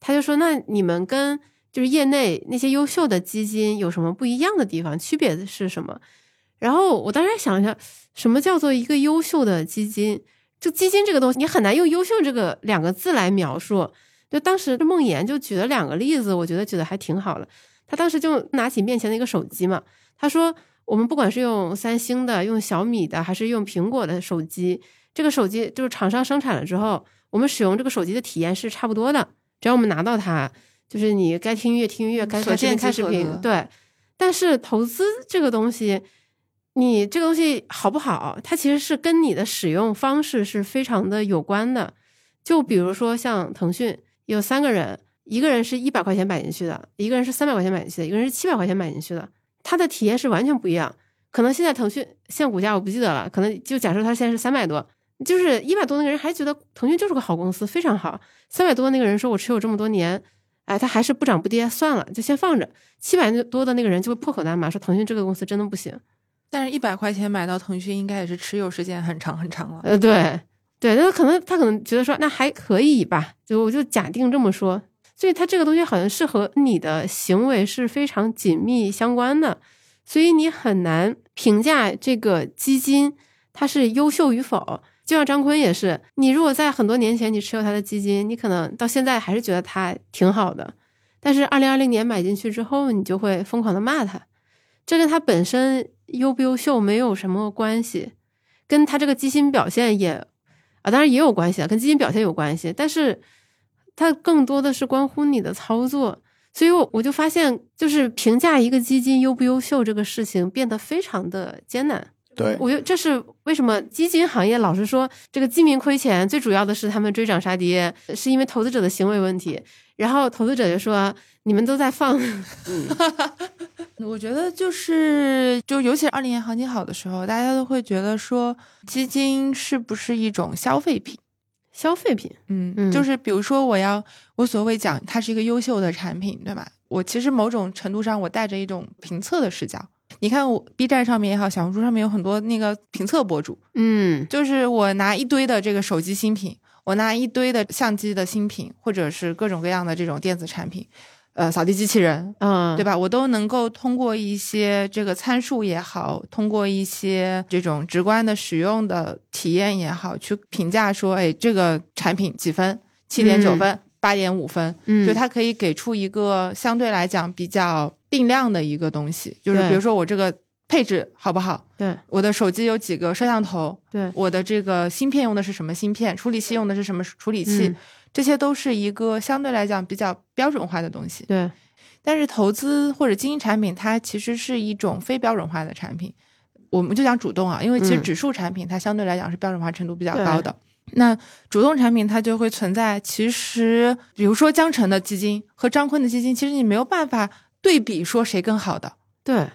他就说：“那你们跟就是业内那些优秀的基金有什么不一样的地方？区别是什么？”然后我当时想一下，什么叫做一个优秀的基金？就基金这个东西，你很难用“优秀”这个两个字来描述。就当时梦妍就举了两个例子，我觉得举的还挺好的。他当时就拿起面前的一个手机嘛，他说：“我们不管是用三星的、用小米的，还是用苹果的手机，这个手机就是厂商生产了之后，我们使用这个手机的体验是差不多的。”只要我们拿到它，就是你该听音乐听音乐，该看视频看视频。对，但是投资这个东西，你这个东西好不好，它其实是跟你的使用方式是非常的有关的。就比如说像腾讯，有三个人，一个人是一百块钱买进去的，一个人是三百块钱买进去的，一个人是七百块钱买进去的，他的体验是完全不一样。可能现在腾讯现股价我不记得了，可能就假设它现在是三百多。就是一百多那个人还觉得腾讯就是个好公司，非常好。三百多那个人说，我持有这么多年，哎，他还是不涨不跌，算了，就先放着。七百多的那个人就会破口大骂，说腾讯这个公司真的不行。但是，一百块钱买到腾讯，应该也是持有时间很长很长了。呃，对，对，那可能他可能觉得说，那还可以吧，就我就假定这么说。所以，他这个东西好像是和你的行为是非常紧密相关的，所以你很难评价这个基金它是优秀与否。就像张坤也是，你如果在很多年前你持有他的基金，你可能到现在还是觉得他挺好的，但是二零二零年买进去之后，你就会疯狂的骂他，这跟他本身优不优秀没有什么关系，跟他这个基金表现也啊，当然也有关系啊，跟基金表现有关系，但是它更多的是关乎你的操作，所以我我就发现，就是评价一个基金优不优秀这个事情变得非常的艰难。对，我觉得这是为什么基金行业老是说这个基民亏钱，最主要的是他们追涨杀跌，是因为投资者的行为问题。然后投资者就说你们都在放，嗯，我觉得就是就尤其是二零年行情好的时候，大家都会觉得说基金是不是一种消费品？消费品，嗯，嗯就是比如说我要我所谓讲它是一个优秀的产品，对吧？我其实某种程度上我带着一种评测的视角。你看我 B 站上面也好，小红书上面有很多那个评测博主，嗯就是我拿一堆的这个手机新品，我拿一堆的相机的新品，或者是各种各样的这种电子产品，呃，扫地机器人，嗯，对吧？我都能够通过一些这个参数也好，通过一些这种直观的使用的体验也好，去评价说，哎，这个产品几分？七点九分，八点五分，嗯，就它可以给出一个相对来讲比较定量的一个东西，就是比如说我这个配置好不好？对我的手机有几个摄像头？对，我的这个芯片用的是什么芯片？处理器用的是什么处理器？嗯这些都是一个相对来讲比较标准化的东西。对，但是投资或者经营产品，它其实是一种非标准化的产品。我们就讲主动啊，因为其实嗯指数产品它相对来讲是标准化程度比较高的。那主动产品它就会存在，其实比如说江城的基金和张坤的基金，其实你没有办法对比说谁更好的，对，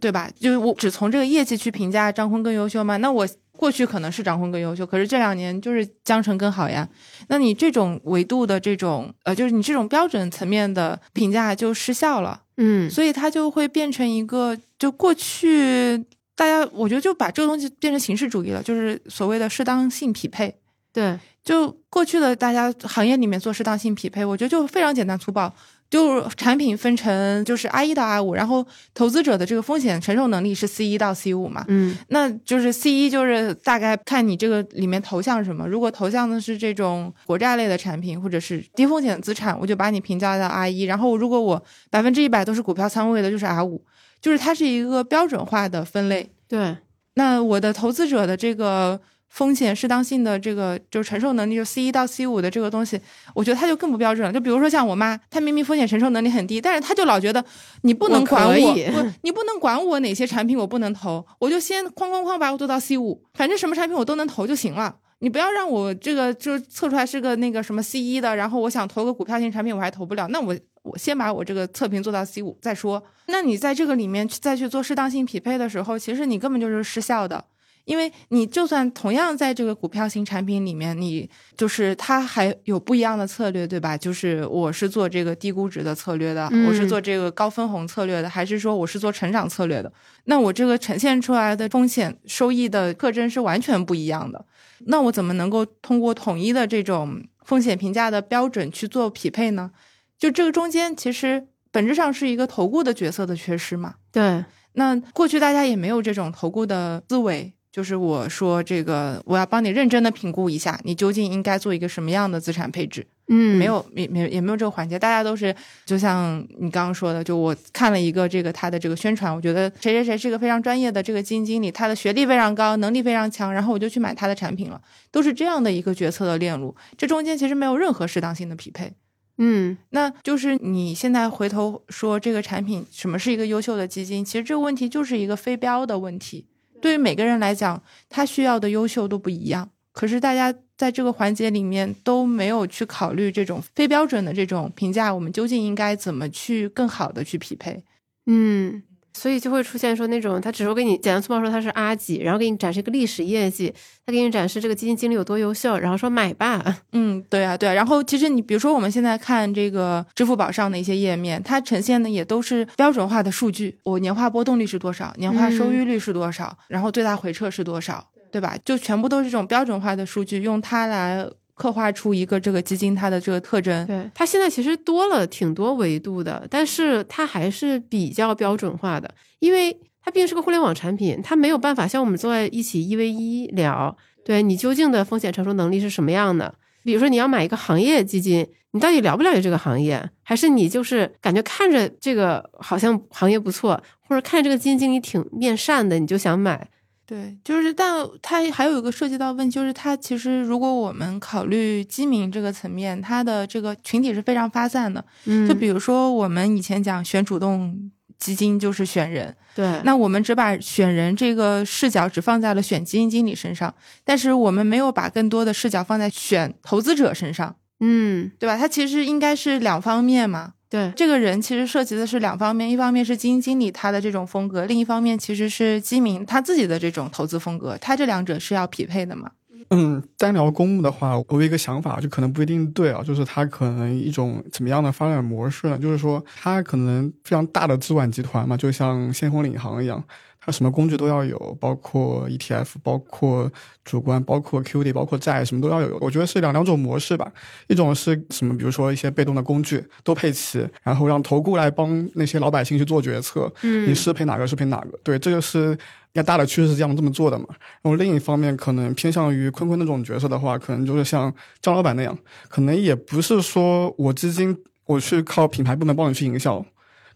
对吧？就是我只从这个业绩去评价张坤更优秀吗？那我过去可能是张坤更优秀，可是这两年就是江城更好呀。那你这种维度的这种呃，就是你这种标准层面的评价就失效了。嗯，所以它就会变成一个，就过去大家我觉得就把这个东西变成形式主义了，就是所谓的适当性匹配。对，就过去的大家行业里面做适当性匹配，我觉得就非常简单粗暴，就产品分成就是 R 一到 R 五，然后投资者的这个风险承受能力是 C 一到 C 五嘛，嗯。那就是 C 一就是大概看你这个里面投向什么，如果投向的是这种国债类的产品或者是低风险资产，我就把你评价到 R 一，然后如果我百分之一百都是股票仓位的，就是 R 五，就是它是一个标准化的分类。对，那我的投资者的这个风险适当性的这个就是承受能力，就 C 一到 C 五的这个东西，我觉得它就更不标准了。就比如说像我妈，她明明风险承受能力很低，但是她就老觉得你不能管我，你不能管我哪些产品我不能投，我就先哐哐哐把我做到 C 五，反正什么产品我都能投就行了。你不要让我这个就测出来是个那个什么 C 一的，然后我想投个股票型产品我还投不了，那我我先把我这个测评做到 C 五再说。那你在这个里面再去做适当性匹配的时候，其实你根本就是失效的。因为你就算同样在这个股票型产品里面，你就是它还有不一样的策略，对吧？就是我是做这个低估值的策略的，嗯我是做这个高分红策略的，还是说我是做成长策略的？那我这个呈现出来的风险收益的特征是完全不一样的。那我怎么能够通过统一的这种风险评价的标准去做匹配呢？就这个中间其实本质上是一个投顾的角色的缺失嘛。对，那过去大家也没有这种投顾的思维，就是我说这个我要帮你认真的评估一下，你究竟应该做一个什么样的资产配置。嗯，没，有，没没也没有这个环节，大家都是就像你刚刚说的，就我看了一个这个他的这个宣传，我觉得谁谁谁是个非常专业的这个基金经理，他的学历非常高，能力非常强，然后我就去买他的产品了，都是这样的一个决策的链路，这中间其实没有任何适当性的匹配。嗯那就是你现在回头说这个产品什么是一个优秀的基金，其实这个问题就是一个非标的问题。对于每个人来讲，他需要的优秀都不一样。可是大家在这个环节里面都没有去考虑这种非标准的这种评价，我们究竟应该怎么去更好的去匹配？嗯，所以就会出现说那种他只是给你简单粗暴说他是阿几，然后给你展示一个历史业绩，他给你展示这个基金经理有多优秀，然后说买吧，嗯，对啊，对啊。然后其实你比如说我们现在看这个支付宝上的一些页面，它呈现的也都是标准化的数据，我年化波动率是多少，年化收益率是多少，然后最大回撤是多少，对吧？就全部都是这种标准化的数据，用它来刻画出一个这个基金它的这个特征。对，它现在其实多了挺多维度的，但是它还是比较标准化的，因为它毕竟是个互联网产品，它没有办法像我们坐在一起一 v 一聊，对你究竟的风险承受能力是什么样的。比如说你要买一个行业基金，你到底了不了解这个行业，还是你就是感觉看着这个好像行业不错，或者看着这个基金经理挺面善的，你就想买？对，就是，但它还有一个涉及到问题，就是它其实如果我们考虑基民这个层面，它的这个群体是非常发散的。嗯就比如说我们以前讲选主动基金就是选人，对，那我们只把选人这个视角只放在了选基金经理身上，但是我们没有把更多的视角放在选投资者身上，嗯，对吧？它其实应该是两方面嘛。对，这个人其实涉及的是两方面，一方面是基金经理他的这种风格，另一方面其实是基民他自己的这种投资风格，他这两者是要匹配的嘛。嗯，单聊公募的话，我有一个想法，就可能不一定对啊，就是它可能一种怎么样的发展模式呢？就是说，它可能非常大的资管集团嘛，就像先锋领航一样。它什么工具都要有，包括 ETF，包括主观，包括 QD，包括债，什么都要有。我觉得是两两种模式吧。一种是什么？比如说一些被动的工具都配齐，然后让投顾来帮那些老百姓去做决策。嗯，你适配哪个适配哪个？对，这个是该大的趋势是这样这么做的嘛。然后另一方面，可能偏向于坤坤那种角色的话，可能就是像张老板那样，可能也不是说我基金我去靠品牌部门帮你去营销。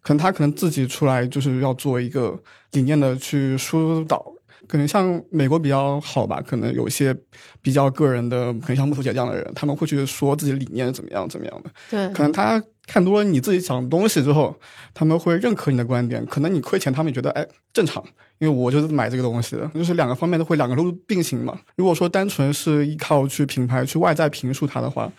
可能他可能自己出来就是要做一个理念的去疏导，可能像美国比较好吧，可能有一些比较个人的，可能像木头姐这样的人，他们会去说自己的理念怎么样怎么样的。对，可能他看多了你自己讲的东西之后，他们会认可你的观点。可能你亏钱，他们也觉得哎正常，因为我就是买这个东西的，就是两个方面都会两个都并行嘛。如果说单纯是依靠去品牌去外在评述它的话，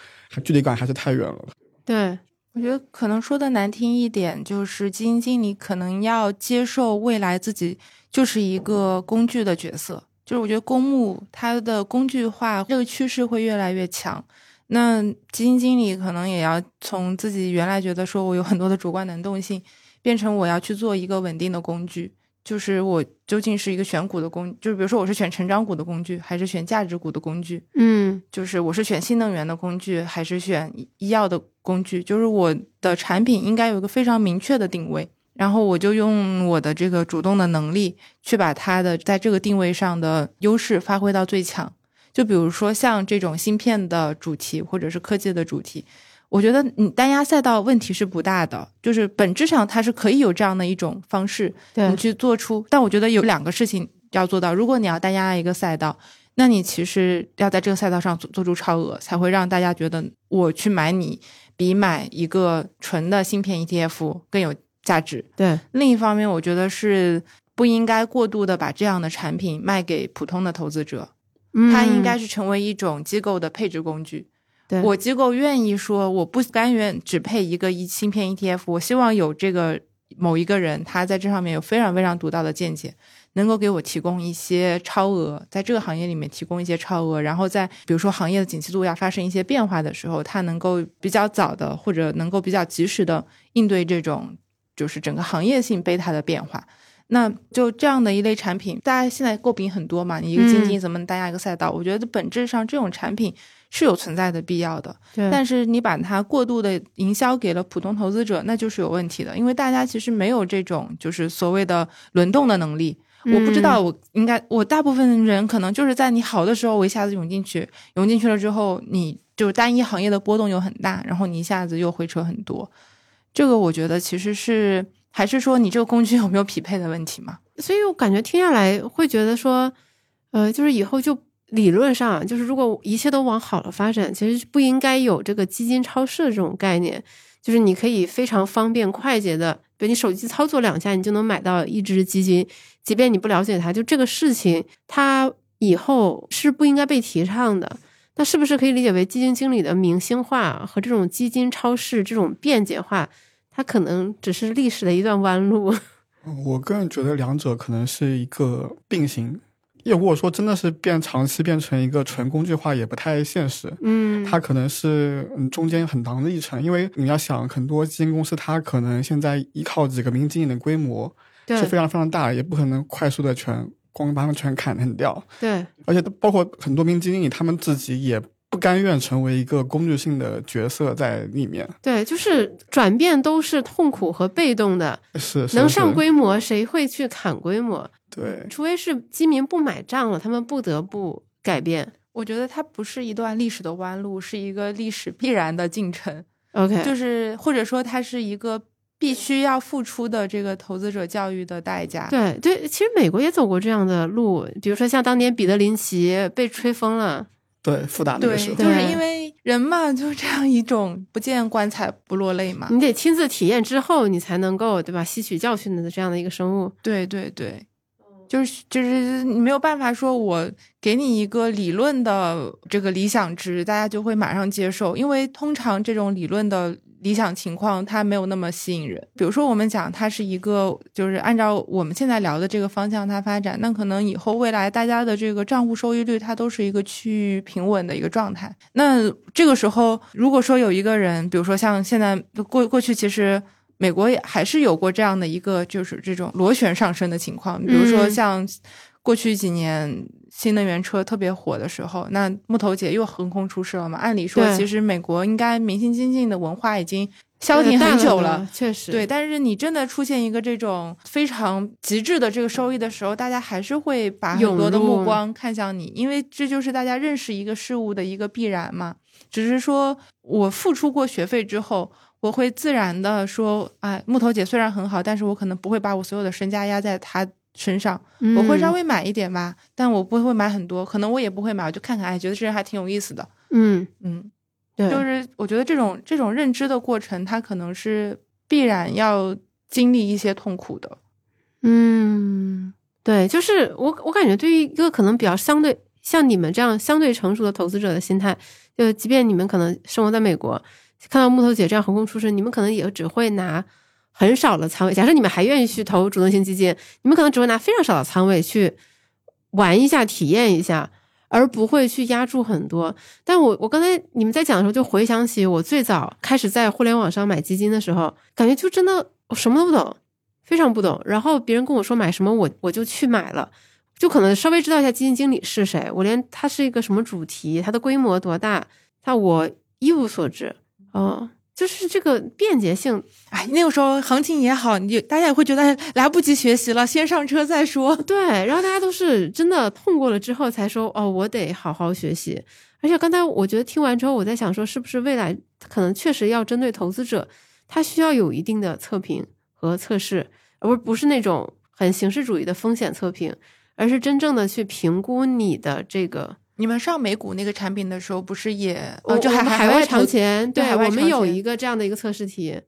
距离感还是太远了。对。我觉得可能说的难听一点，就是基金经理可能要接受未来自己就是一个工具的角色。就是我觉得公募它的工具化这个趋势会越来越强，那基金经理可能也要从自己原来觉得说我有很多的主观能动性，变成我要去做一个稳定的工具。就是我究竟是一个选股的工，就是比如说我是选成长股的工具，还是选价值股的工具？嗯，就是我是选新能源的工具，还是选医药的工具？就是我的产品应该有一个非常明确的定位，然后我就用我的这个主动的能力去把它的在这个定位上的优势发挥到最强。就比如说像这种芯片的主题，或者是科技的主题。我觉得你单压赛道问题是不大的，就是本质上它是可以有这样的一种方式，你去做出。但我觉得有两个事情要做到：如果你要单压一个赛道，那你其实要在这个赛道上做做出超额，才会让大家觉得我去买你比买一个纯的芯片 ETF 更有价值。对。另一方面，我觉得是不应该过度的把这样的产品卖给普通的投资者，它应该是成为一种机构的配置工具。我机构愿意说，我不甘愿只配一个一芯片 ETF，我希望有这个某一个人，他在这上面有非常非常独到的见解，能够给我提供一些超额，在这个行业里面提供一些超额，然后在比如说行业的景气度要发生一些变化的时候，他能够比较早的或者能够比较及时的应对这种就是整个行业性贝塔的变化。那就这样的一类产品，大家现在诟病很多嘛，你一个基金怎么单压一个赛道？我觉得本质上这种产品。是有存在的必要的，但是你把它过度的营销给了普通投资者，那就是有问题的。因为大家其实没有这种就是所谓的轮动的能力。我不知道，我应该我大部分人可能就是在你好的时候，我一下子涌进去，涌进去了之后，你就单一行业的波动又很大，然后你一下子又回撤很多。这个我觉得其实是还是说你这个工具有没有匹配的问题嘛？所以我感觉听下来会觉得说，呃，就是以后就。理论上就是，如果一切都往好了发展，其实不应该有这个基金超市的这种概念。就是你可以非常方便快捷的，比如你手机操作两下，你就能买到一只基金，即便你不了解它，就这个事情，它以后是不应该被提倡的。那是不是可以理解为基金经理的明星化和这种基金超市这种便捷化，它可能只是历史的一段弯路？我个人觉得两者可能是一个并行。如果说真的是变长期变成一个纯工具化，也不太现实。嗯，它可能是嗯中间很长的一程，因为你要想很多基金公司，它可能现在依靠几个名经理的规模是非常非常大，也不可能快速的全光把它们全砍很掉。对，而且包括很多名经理，他们自己也不甘愿成为一个工具性的角色在里面。对，就是转变都是痛苦和被动的。是，能上规模，谁会去砍规模？对，除非是基民不买账了，他们不得不改变。我觉得它不是一段历史的弯路，是一个历史必然的进程。OK，就是或者说它是一个必须要付出的这个投资者教育的代价。对对，其实美国也走过这样的路，比如说像当年彼得林奇被吹风了，对，复打对，时候，就是因为人嘛，就这样一种不见棺材不落泪嘛，你得亲自体验之后，你才能够对吧？吸取教训的这样的一个生物。对对对。就是就是你没有办法说，我给你一个理论的这个理想值，大家就会马上接受，因为通常这种理论的理想情况它没有那么吸引人。比如说，我们讲它是一个，就是按照我们现在聊的这个方向它发展，那可能以后未来大家的这个账户收益率它都是一个趋于平稳的一个状态。那这个时候，如果说有一个人，比如说像现在过过去，其实美国也还是有过这样的一个就是这种螺旋上升的情况，比如说像过去几年。新能源车特别火的时候，那木头姐又横空出世了嘛？按理说，其实美国应该明星经济的文化已经消停很久了，确实。对，但是你真的出现一个这种非常极致的这个收益的时候，大家还是会把很多的目光看向你，因为这就是大家认识一个事物的一个必然嘛。只是说我付出过学费之后，我会自然的说，哎，木头姐虽然很好，但是我可能不会把我所有的身家压在她。身上我会稍微买一点吧，但我不会买很多，可能我也不会买，我就看看，哎，觉得这人还挺有意思的。嗯嗯，对，就是我觉得这种这种认知的过程，它可能是必然要经历一些痛苦的。嗯，对，就是我我感觉对于一个可能比较相对像你们这样相对成熟的投资者的心态，就即便你们可能生活在美国，看到木头姐这样横空出世，你们可能也只会拿。很少的仓位，假设你们还愿意去投主动型基金，你们可能只会拿非常少的仓位去玩一下、体验一下，而不会去压住很多。但我我刚才你们在讲的时候，就回想起我最早开始在互联网上买基金的时候，感觉就真的我什么都不懂，非常不懂。然后别人跟我说买什么，我我就去买了，就可能稍微知道一下基金经理是谁，我连他是一个什么主题，它的规模多大，那我一无所知。哦。就是这个便捷性，哎，那个时候行情也好，你大家也会觉得来不及学习了，先上车再说。对，然后大家都是真的痛过了之后才说，哦，我得好好学习。而且刚才我觉得听完之后，我在想说，是不是未来可能确实要针对投资者，他需要有一定的测评和测试，而不不是那种很形式主义的风险测评，而是真正的去评估你的这个。你们上美股那个产品的时候，不是也哦，就海海外长钱？对，我们有一个这样的一个测试题。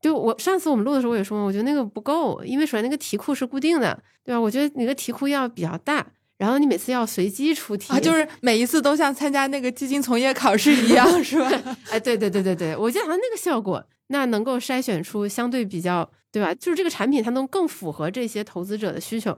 就我上次我们录的时候，我也说，我觉得那个不够，因为首先那个题库是固定的，对吧？我觉得你的题库要比较大，然后你每次要随机出题，就是每一次都像参加那个基金从业考试一样，是吧？哎，对对对对对，我觉得好像那个效果，那能够筛选出相对比较，对吧？就是这个产品它能更符合这些投资者的需求。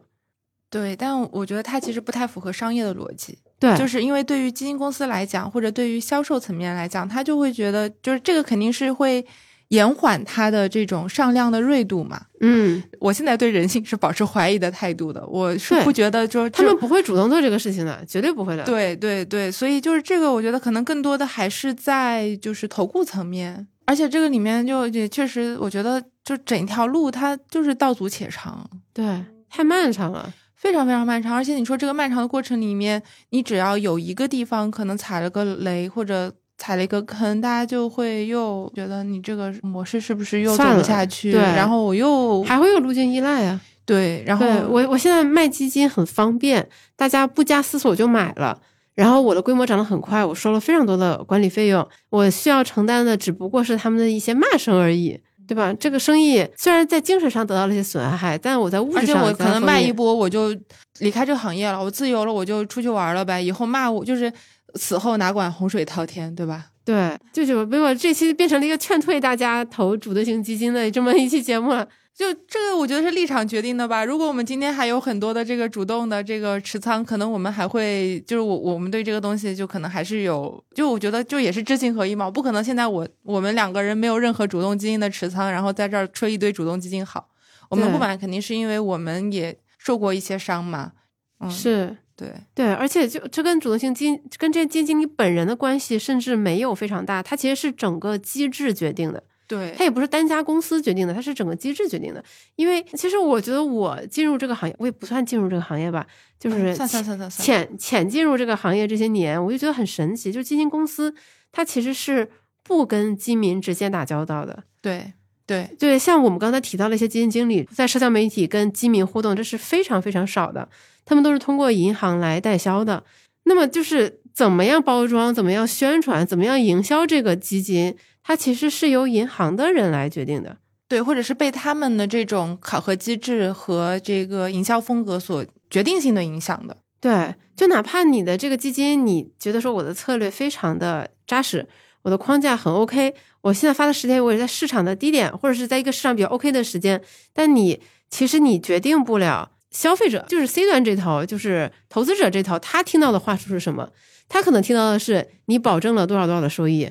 对，但我觉得它其实不太符合商业的逻辑。对，就是因为对于基金公司来讲，或者对于销售层面来讲，他就会觉得，就是这个肯定是会延缓它的这种上量的锐度嘛。嗯，我现在对人性是保持怀疑的态度的，我是不觉得，就是他们不会主动做这个事情的，绝对不会的。对对对，所以就是这个，我觉得可能更多的还是在就是投顾层面，而且这个里面就也确实，我觉得就整条路它就是道阻且长，对，太漫长了。非常非常漫长，而且你说这个漫长的过程里面，你只要有一个地方可能踩了个雷或者踩了一个坑，大家就会又觉得你这个模式是不是又走不下去？对，然后我又还会有路径依赖啊。对，然后我我现在卖基金很方便，大家不加思索就买了，然后我的规模涨得很快，我收了非常多的管理费用，我需要承担的只不过是他们的一些骂声而已。对吧？这个生意虽然在精神上得到了一些损害，但我在物质上，而且我可能卖一波我就离开这个行业了，我自由了，我就出去玩了呗。以后骂我就是死后哪管洪水滔天，对吧？对，就就没有这期变成了一个劝退大家投主动型基金的这么一期节目了。就这个，我觉得是立场决定的吧。如果我们今天还有很多的这个主动的这个持仓，可能我们还会就是我我们对这个东西就可能还是有，就我觉得就也是知行合一嘛。不可能现在我我们两个人没有任何主动基金的持仓，然后在这儿吹一堆主动基金好。我们不买肯定是因为我们也受过一些伤嘛。嗯，是对对，而且就这跟主动性基金跟这基金经理本人的关系甚至没有非常大，它其实是整个机制决定的。对，它也不是单家公司决定的，它是整个机制决定的。因为其实我觉得我进入这个行业，我也不算进入这个行业吧，就是算算算算浅浅进入这个行业这些年，我就觉得很神奇。就是基金公司，它其实是不跟基民直接打交道的。对对对，像我们刚才提到的一些基金经理在社交媒体跟基民互动，这是非常非常少的，他们都是通过银行来代销的。那么就是怎么样包装，怎么样宣传，怎么样营销这个基金？它其实是由银行的人来决定的，对，或者是被他们的这种考核机制和这个营销风格所决定性的影响的。对，就哪怕你的这个基金，你觉得说我的策略非常的扎实，我的框架很 OK，我现在发的时间我也在市场的低点，或者是在一个市场比较 OK 的时间，但你其实你决定不了消费者，就是 C 端这头，就是投资者这头，他听到的话术是什么？他可能听到的是你保证了多少多少的收益，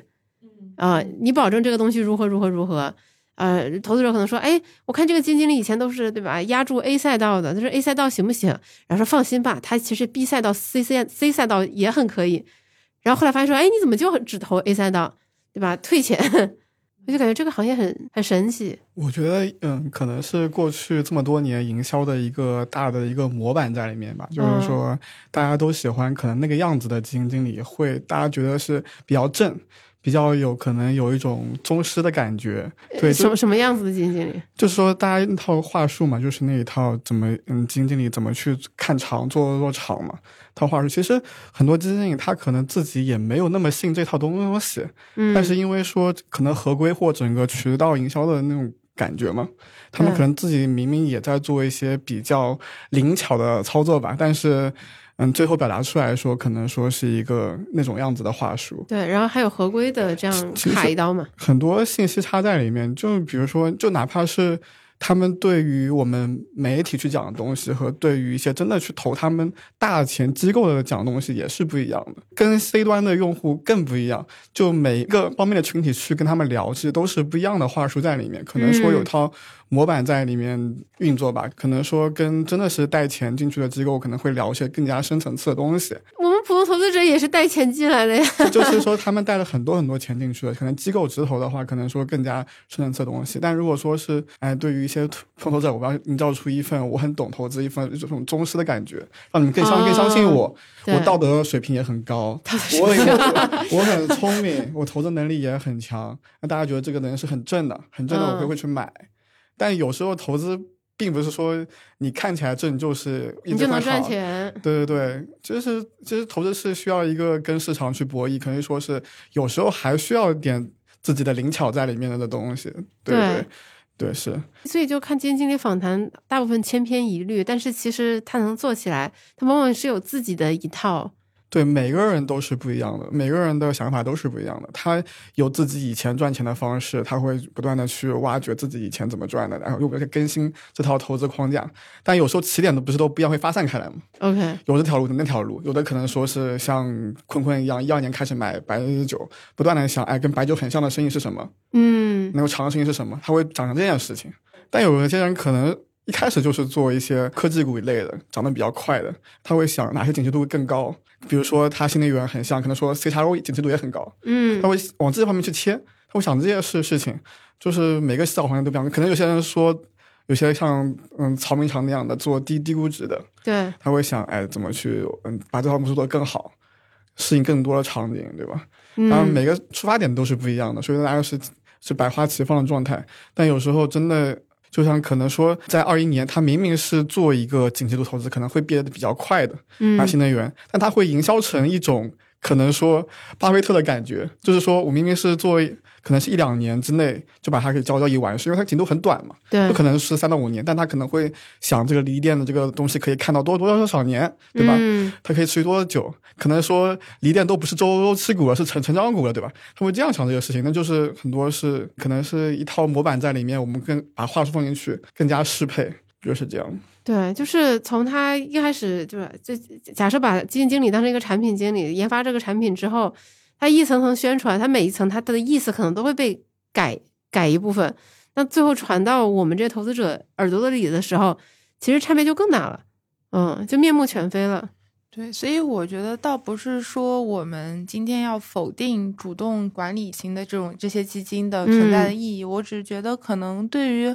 啊、你保证这个东西如何如何如何。呃，投资者可能说，哎，我看这个基金经理以前都是对吧，压住 A 赛道的，他说 A 赛道行不行？然后说放心吧，他其实 B 赛道、C 赛 C 赛道也很可以。然后后来发现说，哎，你怎么就只投 A 赛道，对吧？退钱，我就感觉这个行业很很神奇。我觉得，嗯，可能是过去这么多年营销的一个大的一个模板在里面吧，就是说大家都喜欢可能那个样子的基金经理，会大家觉得是比较正，比较有可能有一种宗师的感觉。对，什么什么样子的基金经理？就是说大家那套话术嘛，就是那一套怎么嗯基金经理怎么去看长做做长嘛，套话术。其实很多基金经理他可能自己也没有那么信这套东西，嗯，但是因为说可能合规或整个渠道营销的那种感觉嘛，他们可能自己明明也在做一些比较灵巧的操作吧，但是嗯，最后表达出来说，可能说是一个那种样子的话术，对，然后还有合规的这样卡一刀嘛。很多信息差在里面。就比如说，就哪怕是。他们对于我们媒体去讲的东西，和对于一些真的去投他们大钱机构的讲的东西也是不一样的，跟 C 端的用户更不一样。就每一个方面的群体去跟他们聊，其实都是不一样的话术在里面。可能说有嗯套模板在里面运作吧，可能说跟真的是带钱进去的机构可能会聊一些更加深层次的东西。普通投资者也是带钱进来的呀。就是说他们带了很多很多钱进去了，可能机构直投的话，可能说更加深层次的东西。但如果说是哎，对于一些创投资者，我要营造出一份我很懂投资一份这种宗师的感觉，让你们更相、哦更相信我，我道德水平也很高，我也我很聪明，我投资能力也很强，那大家觉得这个人是很正的，很正的，我会嗯会去买。但有时候投资并不是说你看起来正就是一你就能赚钱。对对对，就是其实投资是需要一个跟市场去博弈，可能说是有时候还需要一点自己的灵巧在里面的东西。对对对对，是所以就看基金经理访谈，大部分千篇一律，但是其实他能做起来，他往往是有自己的一套。对每个人都是不一样的，每个人的想法都是不一样的。他有自己以前赚钱的方式，他会不断的去挖掘自己以前怎么赚的，然后又会更新这套投资框架。但有时候起点都不是都不一样，会发散开来嘛。OK，有这条路，那条路，有的可能说是像坤坤一样，一二年开始买白酒，不断的想，哎，跟白酒很像的生意是什么？嗯，能够长的生意是什么？他会长成这件事情。但有一些人可能一开始就是做一些科技股一类的，涨得比较快的，他会想哪些景气度会更高。比如说他新能源很像，可能说 C 叉 O 景气度也很高，嗯他会往这些方面去切，他会想这些事事情。就是每个市场环境都不一样，可能有些人说，有些像嗯曹明强那样的做低低估值的，对，他会想哎怎么去嗯把这套模式做得更好，适应更多的场景，对吧？当然，嗯，每个出发点都是不一样的，所以大家是是百花齐放的状态。但有时候真的，就像可能说，在二一年，他明明是做一个景气度投资，可能会变得比较快的嗯。拿新能源，但他会营销成一种可能说巴菲特的感觉，就是说我明明是做可能是一两年之内就把它给交交易完事，因为它景度很短嘛，对不，可能是三到五年，但他可能会想这个锂电的这个东西可以看到多多少少年，对吧？嗯，它可以持续多久？可能说锂电都不是周周期股了，是成成长股了，对吧？他会这样想这个事情，那就是很多是可能是一套模板在里面，我们更把话术放进去，更加适配，就是这样。对，就是从他一开始，就是？就假设把基金经理当成一个产品经理，研发这个产品之后，他一层层宣传，它每一层它的意思可能都会被改改一部分，那最后传到我们这些投资者耳朵里的时候，其实差别就更大了，嗯，就面目全非了。对，所以我觉得倒不是说我们今天要否定主动管理型的这种这些基金的存在的嗯。意义，我只是觉得可能对于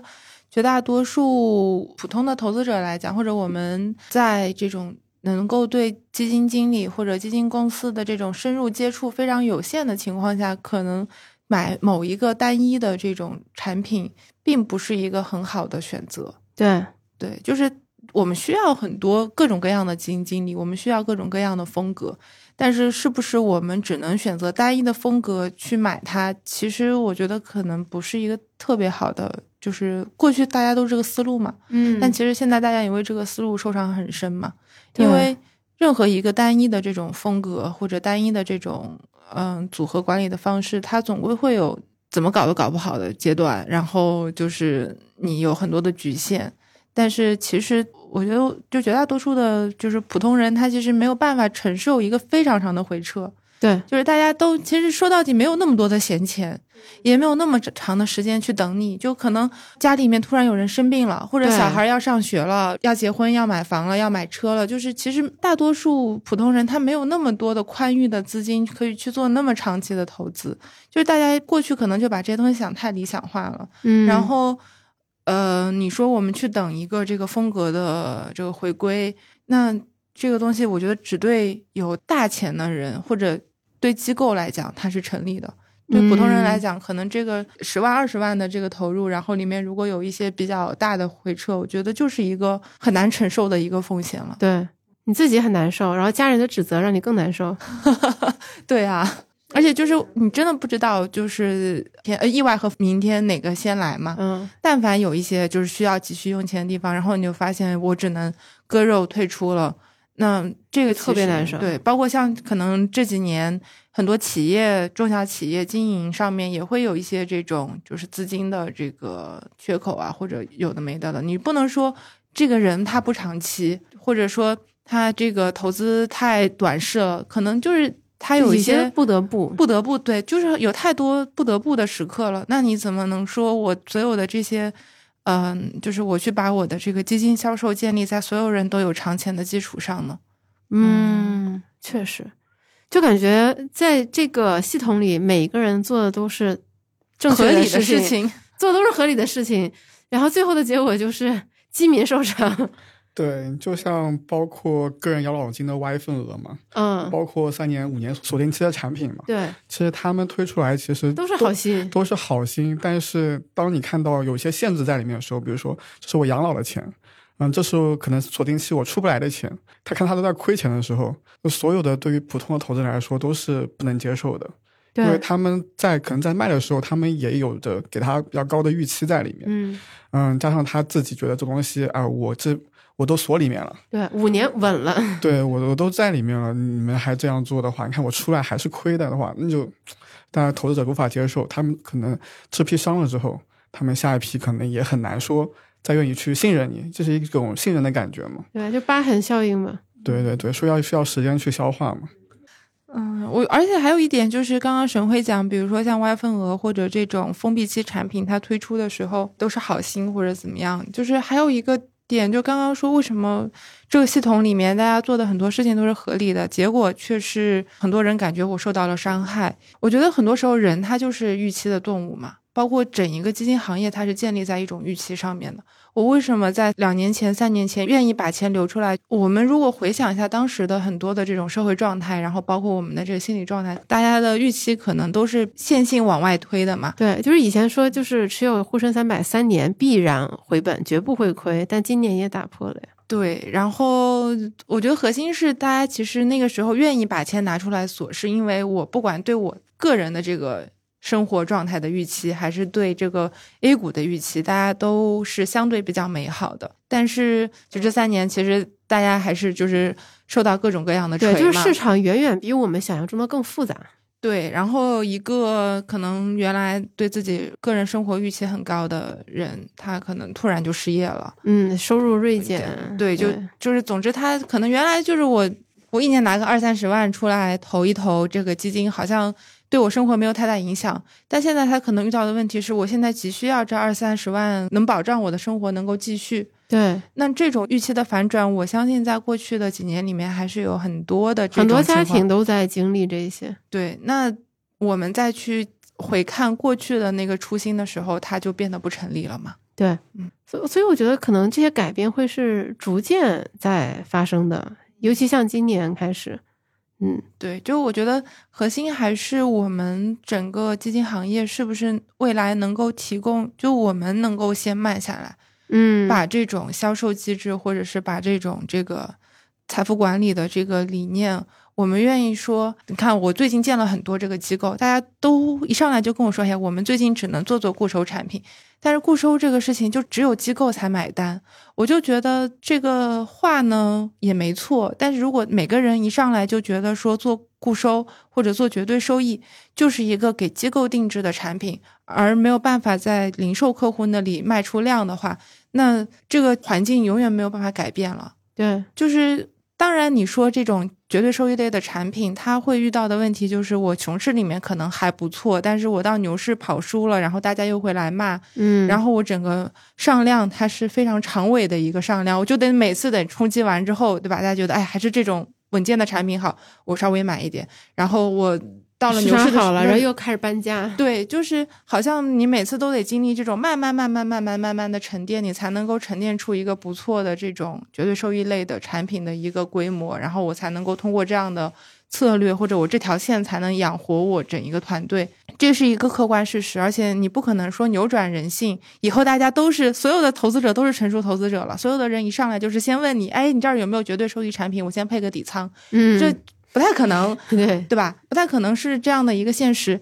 绝大多数普通的投资者来讲，或者我们在这种能够对基金经理或者基金公司的这种深入接触非常有限的情况下，可能买某一个单一的这种产品，并不是一个很好的选择。对，对，就是我们需要很多各种各样的基金经理，我们需要各种各样的风格，但是是不是我们只能选择单一的风格去买它？其实我觉得可能不是一个特别好的，就是过去大家都是这个思路嘛，嗯但其实现在大家因为这个思路受伤很深嘛，对因为任何一个单一的这种风格或者单一的这种嗯组合管理的方式，它总归会有怎么搞都搞不好的阶段，然后就是你有很多的局限。但是其实我觉得，就绝大多数的，就是普通人，他其实没有办法承受一个非常长的回撤。对，就是大家都其实说到底没有那么多的闲钱，也没有那么长的时间去等你，就可能家里面突然有人生病了，或者小孩要上学了，要结婚，要买房了，要买车了，就是其实大多数普通人他没有那么多的宽裕的资金可以去做那么长期的投资，就是大家过去可能就把这些东西想太理想化了，嗯，然后，呃，你说我们去等一个这个风格的这个回归，那这个东西我觉得只对有大钱的人或者对机构来讲它是成立的。对普通人来嗯讲，可能这个十万、二十万的这个投入，然后里面如果有一些比较大的回撤，我觉得就是一个很难承受的一个风险了。对你自己很难受，然后家人的指责让你更难受。对啊，而且就是你真的不知道，就是天呃意外和明天哪个先来嘛。嗯，但凡有一些就是需要急需用钱的地方，然后你就发现我只能割肉退出了，那这个特别难受对，包括像可能这几年很多企业、中小企业经营上面也会有一些这种就是资金的这个缺口啊，或者有的没的的。你不能说这个人他不长期，或者说他这个投资太短视了，可能就是他有一些不得不，不得不对，就是有太多不得不的时刻了。那你怎么能说我所有的这些，嗯、就是我去把我的这个基金销售建立在所有人都有长钱的基础上呢？嗯，确实，就感觉在这个系统里，每一个人做的都是正确合理的事事，情，做的都是合理的事情，然后最后的结果就是基民受伤。对，就像包括个人养老金的 Y 份额嘛，嗯，包括三年、五年锁定期的产品嘛，对，其实他们推出来其实都是好心。都是好心，但是当你看到有些限制在里面的时候，比如说这是我养老的钱，嗯，这是可能锁定期我出不来的钱，他看他都在亏钱的时候，所有的对于普通的投资人来说都是不能接受的，因为，他们在可能在卖的时候，他们也有着给他比较高的预期在里面，嗯，嗯，加上他自己觉得这东西啊、我这我都锁里面了，对，五年稳了。对我我都在里面了，你们还这样做的话，你看我出来还是亏的的话，那就当然投资者无法接受，他们可能这批伤了之后，他们下一批可能也很难说再愿意去信任你，这是一种信任的感觉嘛。对，就疤痕效应嘛。对对对，说要需要时间去消化嘛。嗯，我而且还有一点就是，刚刚沈辉讲，比如说像 Y 份额或者这种封闭期产品，它推出的时候都是好心或者怎么样，就是还有一个点，就刚刚说为什么这个系统里面大家做的很多事情都是合理的，结果却是很多人感觉我受到了伤害。我觉得很多时候人他就是预期的动物嘛，包括整一个基金行业，它是建立在一种预期上面的。我为什么在两年前、三年前愿意把钱留出来？我们如果回想一下当时的很多的这种社会状态，然后包括我们的这个心理状态，大家的预期可能都是线性往外推的嘛。对，就是以前说，就是持有沪深三百三年必然回本，绝不会亏，但今年也打破了呀。对，然后我觉得核心是大家其实那个时候愿意把钱拿出来锁，是因为我不管对我个人的这个生活状态的预期，还是对这个 A 股的预期，大家都是相对比较美好的。但是就这三年，其实大家还是就是受到各种各样的锤对，就是市场远远比我们想象中的更复杂。对，然后一个可能原来对自己个人生活预期很高的人，他可能突然就失业了。嗯，收入锐减。对，就就是，总之他可能原来就是我，我一年拿个二三十万出来投一投这个基金，好像对我生活没有太大影响。但现在他可能遇到的问题是我现在急需要这二三十万，能保障我的生活能够继续。对，那这种预期的反转，我相信在过去的几年里面，还是有很多的这很多家庭都在经历这些。对，那我们再去回看过去的那个初心的时候，它就变得不成立了嘛。对，嗯，所所以我觉得可能这些改变会是逐渐在发生的，尤其像今年开始，嗯，对，就我觉得核心还是我们整个基金行业是不是未来能够提供，就我们能够先慢下来，嗯，把这种销售机制或者是把这种这个财富管理的这个理念我们愿意说，你看我最近见了很多这个机构，大家都一上来就跟我说，哎呀，我们最近只能做做固收产品。但是固收这个事情就只有机构才买单，我就觉得这个话呢也没错。但是如果每个人一上来就觉得说做固收或者做绝对收益就是一个给机构定制的产品，而没有办法在零售客户那里卖出量的话，那这个环境永远没有办法改变了。对，就是当然你说这种。绝对收益类的产品，它会遇到的问题就是，我熊市里面可能还不错，但是我到牛市跑输了，然后大家又会来骂，嗯，然后我整个上量它是非常长尾的一个上量，我就得每次得冲击完之后，对吧？大家觉得，哎，还是这种稳健的产品好，我稍微买一点，然后我。到了牛市好了，然后又开始搬家。对，就是好像你每次都得经历这种慢慢、慢慢、慢慢、慢慢的沉淀，你才能够沉淀出一个不错的这种绝对收益类的产品的一个规模，然后我才能够通过这样的策略或者我这条线才能养活我整一个团队，这是一个客观事实。而且你不可能说扭转人性，以后大家都是所有的投资者都是成熟投资者了，所有的人一上来就是先问你，哎，你这儿有没有绝对收益产品？我先配个底仓。嗯，这。不太可能，对对吧？不太可能是这样的一个现实，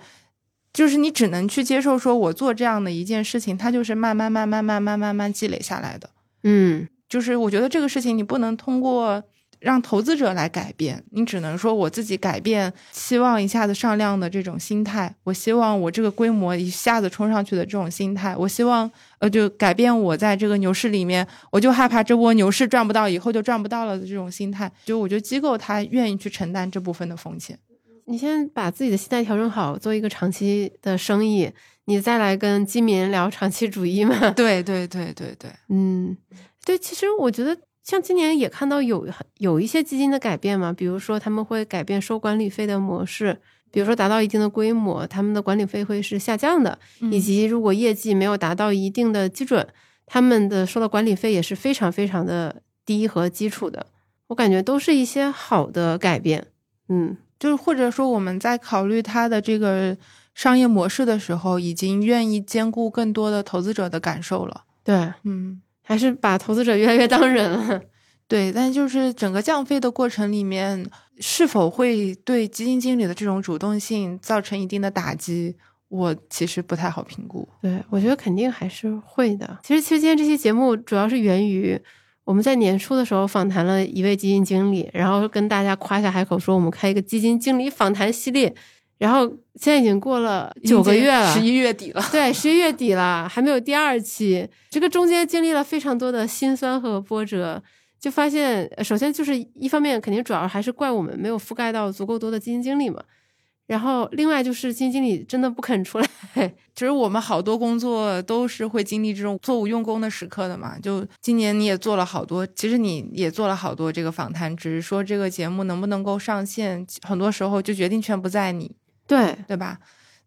就是你只能去接受，说我做这样的一件事情，它就是慢慢、慢慢、慢慢、慢慢积累下来的。嗯，就是我觉得这个事情你不能通过。让投资者来改变，你只能说我自己改变，期望一下子上量的这种心态。我希望我这个规模一下子冲上去的这种心态。我希望呃，就改变我在这个牛市里面，我就害怕这波牛市赚不到，以后就赚不到了的这种心态。就我觉得机构他愿意去承担这部分的风险。你先把自己的心态调整好，做一个长期的生意，你再来跟基民聊长期主义嘛？对对对对对，嗯，对，其实我觉得。像今年也看到有有一些基金的改变嘛，比如说他们会改变收管理费的模式，比如说达到一定的规模，他们的管理费会是下降的，以及如果业绩没有达到一定的基准，他们的收的管理费也是非常非常的低和基础的。我感觉都是一些好的改变，嗯，就是或者说我们在考虑它的这个商业模式的时候，已经愿意兼顾更多的投资者的感受了。对，嗯。还是把投资者越来越当人了，对，但就是整个降费的过程里面，是否会对基金经理的这种主动性造成一定的打击，我其实不太好评估。对，我觉得肯定还是会的。其实，其实今天这期节目主要是源于我们在年初的时候访谈了一位基金经理，然后跟大家夸下海口说我们开一个基金经理访谈系列。然后现在已经过了九个月了，十一月底了。对，十一月底了，还没有第二期。这个中间经历了非常多的辛酸和波折，就发现，首先就是一方面，肯定主要还是怪我们没有覆盖到足够多的基金经理嘛。然后另外就是基金经理真的不肯出来。其实我们好多工作都是会经历这种错误用功的时刻的嘛。就今年你也做了好多，其实你也做了好多这个访谈，只是说这个节目能不能够上线，很多时候就决定权不在你。对对吧？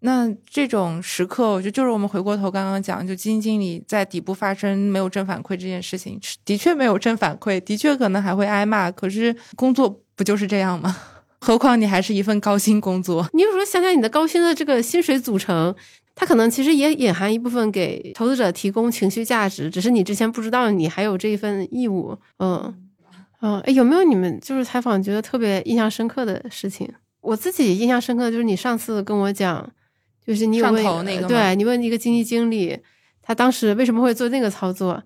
那这种时刻，我觉得就是我们回过头刚刚讲，就基金经理在底部发生没有正反馈这件事情，的确没有正反馈，的确可能还会挨骂。可是工作不就是这样吗？何况你还是一份高薪工作。你有时候想想你的高薪的这个薪水组成，它可能其实也隐含一部分给投资者提供情绪价值，只是你之前不知道你还有这一份义务。嗯嗯，有没有你们就是采访觉得特别印象深刻的事情？我自己印象深刻的就是你上次跟我讲，就是你有问那个，对你问一个经济经理，他当时为什么会做那个操作，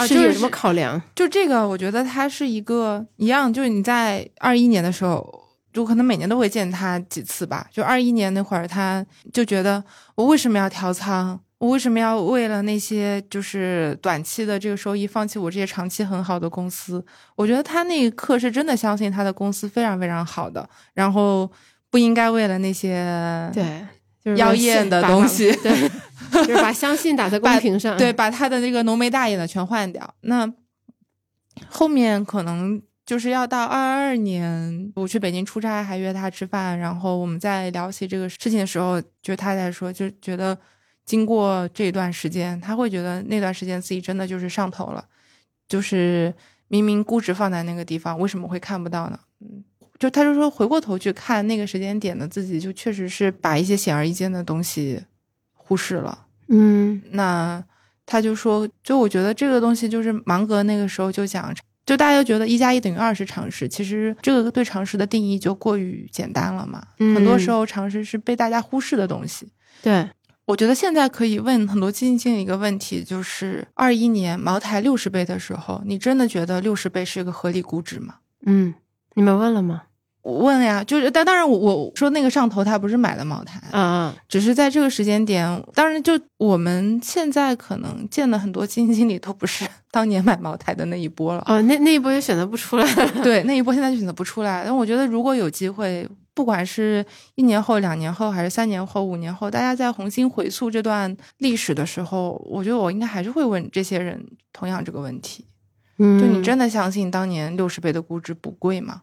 是有什么考量？就这个，我觉得他是一个一样，就是你在二一年的时候，就可能每年都会见他几次吧。就二一年那会儿，他就觉得我为什么要调仓？我为什么要为了那些就是短期的这个收益，放弃我这些长期很好的公司？我觉得他那一刻是真的相信他的公司非常非常好的，然后不应该为了那些对妖艳的东西，对，就是把相信打在公屏上，对，把他的那个浓眉大眼的全换掉。那后面可能就是要到二二年，我去北京出差，还约他吃饭，然后我们在聊起这个事情的时候，就他在说，就觉得。经过这段时间，他会觉得那段时间自己真的就是上头了，就是明明估值放在那个地方，为什么会看不到呢？嗯，就他就说回过头去看那个时间点的自己，就确实是把一些显而易见的东西忽视了。嗯，那他就说，就我觉得这个东西就是芒格那个时候就讲，就大家都觉得一加一等于二是常识，其实这个对常识的定义就过于简单了嘛。嗯很多时候常识是被大家忽视的东西。对，我觉得现在可以问很多基金经理一个问题，就是二一年茅台六十倍的时候，你真的觉得六十倍是一个合理估值吗？嗯，你们问了吗？我问呀，就是但当然我我说那个上头他不是买的茅台，啊啊，只是在这个时间点，当然就我们现在可能见的很多基金经理都不是 当年买茅台的那一波了。哦，那那一波也选择不出来了。对，那一波现在就选择不出来。但我觉得如果有机会，不管是一年后、两年后，还是三年后、五年后，大家在重新回溯这段历史的时候，我觉得我应该还是会问这些人同样这个问题：嗯就你真的相信当年六十倍的估值不贵吗？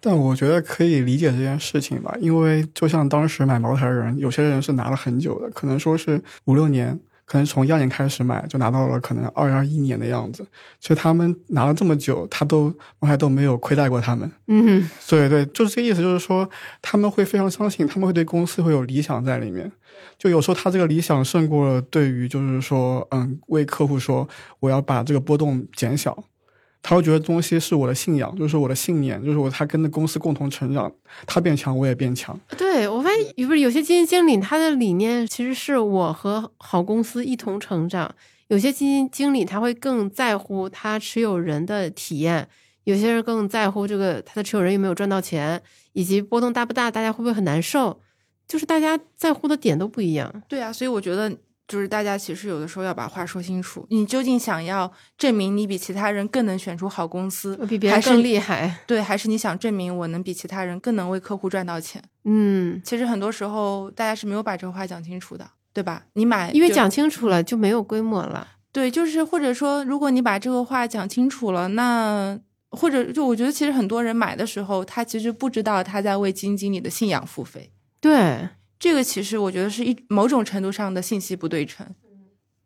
但我觉得可以理解这件事情吧，因为就像当时买茅台的人，有些人是拿了很久的，可能说是五六年，可能从一二年开始买就拿到了可能二零二一年的样子，所以他们拿了这么久，他都我还都没有亏待过他们。嗯对对，就是这个意思，就是说他们会非常相信，他们会对公司会有理想在里面。就有时候他这个理想胜过了对于就是说，嗯，为客户说我要把这个波动减小，他会觉得东西是我的信仰，就是我的信念，就是我他跟着公司共同成长，他变强我也变强。对我发现，不是有些基金经理他的理念其实是我和好公司一同成长，有些基金经理他会更在乎他持有人的体验，有些人更在乎这个他的持有人有没有赚到钱，以及波动大不大，大家会不会很难受，就是大家在乎的点都不一样。对啊，所以我觉得就是大家其实有的时候要把话说清楚，你究竟想要证明你比其他人更能选出好公司，比别人更厉害，对，还是你想证明我能比其他人更能为客户赚到钱？嗯，其实很多时候大家是没有把这个话讲清楚的，对吧？你买因为讲清楚了就没有规模了。对，就是或者说，如果你把这个话讲清楚了，那或者就我觉得其实很多人买的时候，他其实不知道他在为基金经理的信仰付费。对，这个其实我觉得是一某种程度上的信息不对称。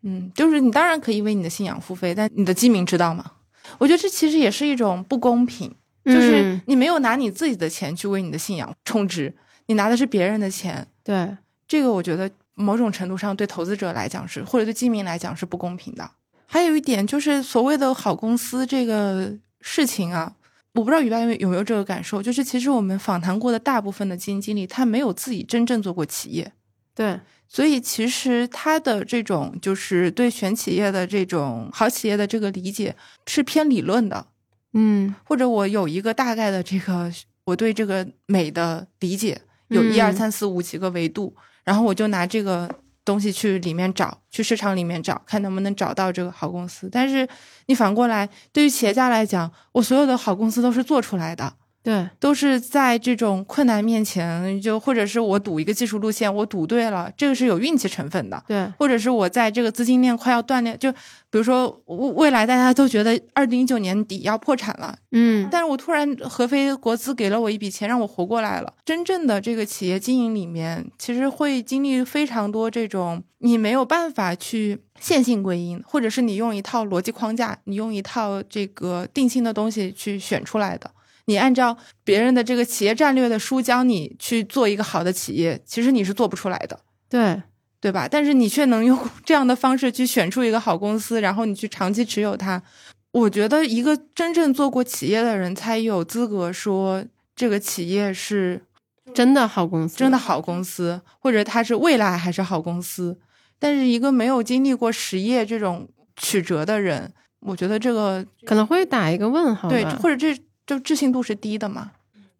嗯，就是你当然可以为你的信仰付费，但你的基民知道吗？我觉得这其实也是一种不公平，就是嗯你没有拿你自己的钱去为你的信仰充值，你拿的是别人的钱，对，这个我觉得某种程度上对投资者来讲是，或者对基民来讲是不公平的。还有一点就是所谓的好公司这个事情啊，我不知道于白有有没有这个感受，就是其实我们访谈过的大部分的基金经理，他没有自己真正做过企业，对，所以其实他的这种就是对选企业的这种好企业的这个理解是偏理论的，嗯。或者我有一个大概的这个我对这个美的理解，有一二嗯。三四五几个维度，然后我就拿这个东西去里面找，去市场里面找，看能不能找到这个好公司。但是你反过来，对于企业家来讲，我所有的好公司都是做出来的，对，都是在这种困难面前，就或者是我赌一个技术路线，我赌对了，这个是有运气成分的。对，或者是我在这个资金链快要断裂，就比如说未未来大家都觉得二零一九年底要破产了，嗯但是我突然合肥国资给了我一笔钱，让我活过来了。真正的这个企业经营里面，其实会经历非常多这种你没有办法去线性归因，或者是你用一套逻辑框架，你用一套这个定性的东西去选出来的。你按照别人的这个企业战略的书教你去做一个好的企业，其实你是做不出来的。对，对吧？但是你却能用 这样的方式去选出一个好公司，然后你去长期持有它。我觉得一个真正做过企业的人才有资格说这个企业是真的好公司，真的好公司，或者它是未来还是好公司。但是一个没有经历过实业这种曲折的人，我觉得这个可能会打一个问号。对，或者这就置信度是低的嘛。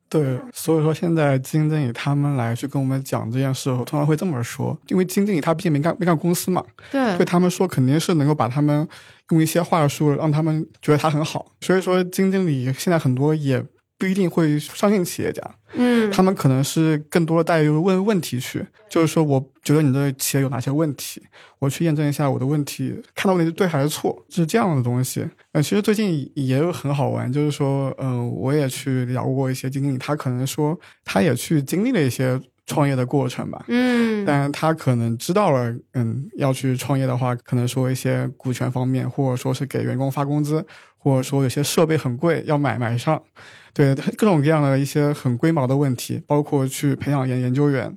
对，所以说现在基金经理他们来去跟我们讲这件事，我通常会这么说，因为基金经理他毕竟没干没干公司嘛，对对他们说肯定是能够把他们用一些话术让他们觉得他很好，所以说基金经理现在很多也不一定会相信企业家，嗯，他们可能是更多的带入问问题去，就是说我觉得你的企业有哪些问题，我去验证一下我的问题，看到问题是对还是错，是这样的东西。呃，其实最近也有很好玩，就是说，嗯、我也去聊过一些经理，他可能说他也去经历了一些创业的过程吧，嗯，但他可能知道了，嗯，要去创业的话，可能说一些股权方面，或者说是给员工发工资，或者说有些设备很贵要买买上，对各种各样的一些很龟毛的问题，包括去培养研研究员，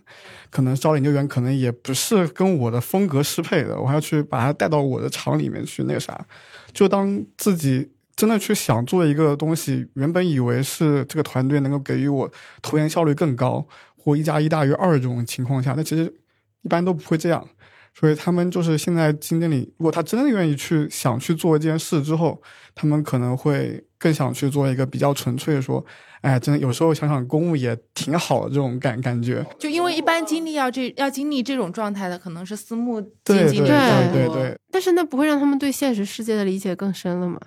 可能招研究员可能也不是跟我的风格适配的，我还要去把他带到我的厂里面去那个啥，就当自己真的去想做一个东西，原本以为是这个团队能够给予我投研效率更高，或一加一大于二这种情况下，那其实一般都不会这样。所以他们就是现在基金经理，如果他真的愿意去想去做一件事之后，他们可能会更想去做一个比较纯粹说，哎，真的有时候想想公务也挺好的这种感感觉。就因为一般经历要这要经历这种状态的，可能是私募经理对对对，但是那不会让他们对现实世界的理解更深了吗？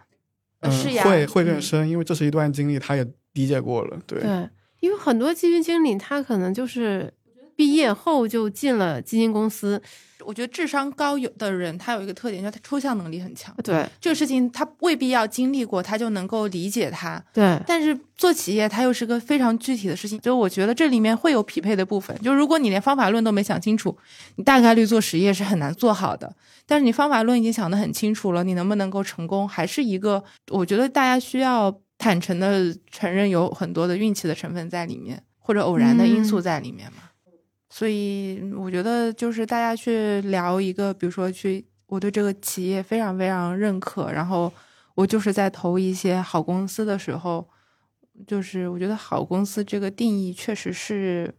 嗯，是呀会会更嗯深，因为这是一段经历，他也理解过了。对，对，因为很多基金经理他可能就是毕业后就进了基金公司，我觉得智商高有的人，他有一个特点，就是他抽象能力很强。对这个事情他未必要经历过，他就能够理解它。对但是做企业，它又是个非常具体的事情，就我觉得这里面会有匹配的部分。就如果你连方法论都没想清楚，你大概率做实业是很难做好的。但是你方法论已经想得很清楚了，你能不能够成功，还是一个我觉得大家需要坦诚的承认有很多的运气的成分在里面，或者偶然的因素在里面嘛。所以我觉得就是大家去聊一个，比如说去我对这个企业非常非常认可，然后我就是在投一些好公司的时候，就是我觉得好公司这个定义确实是，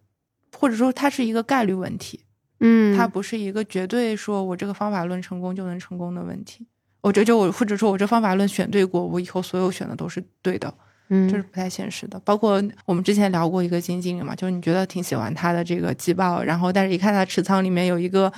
或者说它是一个概率问题，嗯，它不是一个绝对说我这个方法论成功就能成功的问题。我这就我或者说我这方法论选对过，我以后所有选的都是对的，嗯这是不太现实的。包括我们之前聊过一个基金经理嘛，就是你觉得挺喜欢他的这个季报，然后但是一看他持仓里面有一个。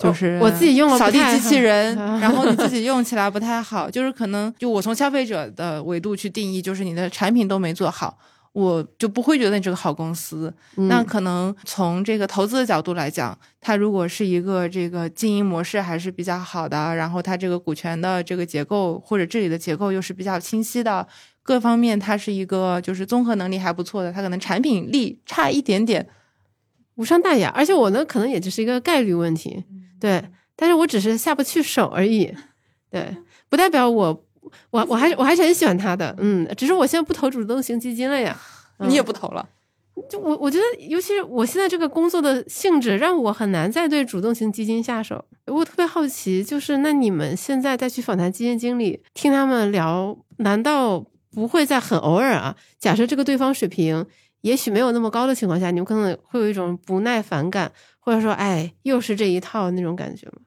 就是我自己用了扫地机器人，然后你自己用起来不太好，就是可能就我从消费者的维度去定义，就是你的产品都没做好，我就不会觉得你这个好公司。嗯那可能从这个投资的角度来讲，它如果是一个这个经营模式还是比较好的，然后它这个股权的这个结构或者治理的结构又是比较清晰的，各方面它是一个就是综合能力还不错的，它可能产品力差一点点，无伤大雅，而且我呢可能也只是一个概率问题，对，但是我只是下不去手而已，对，不代表我我我还是我还是很喜欢他的，嗯，只是我现在不投主动型基金了呀，嗯你也不投了。就我我觉得，尤其是我现在这个工作的性质，让我很难再对主动型基金下手。我特别好奇，就是那你们现在再去访谈基金经理，听他们聊，难道不会在很偶尔啊？假设这个对方水平也许没有那么高的情况下，你们可能会有一种不耐烦感，或者说，哎，又是这一套那种感觉吗？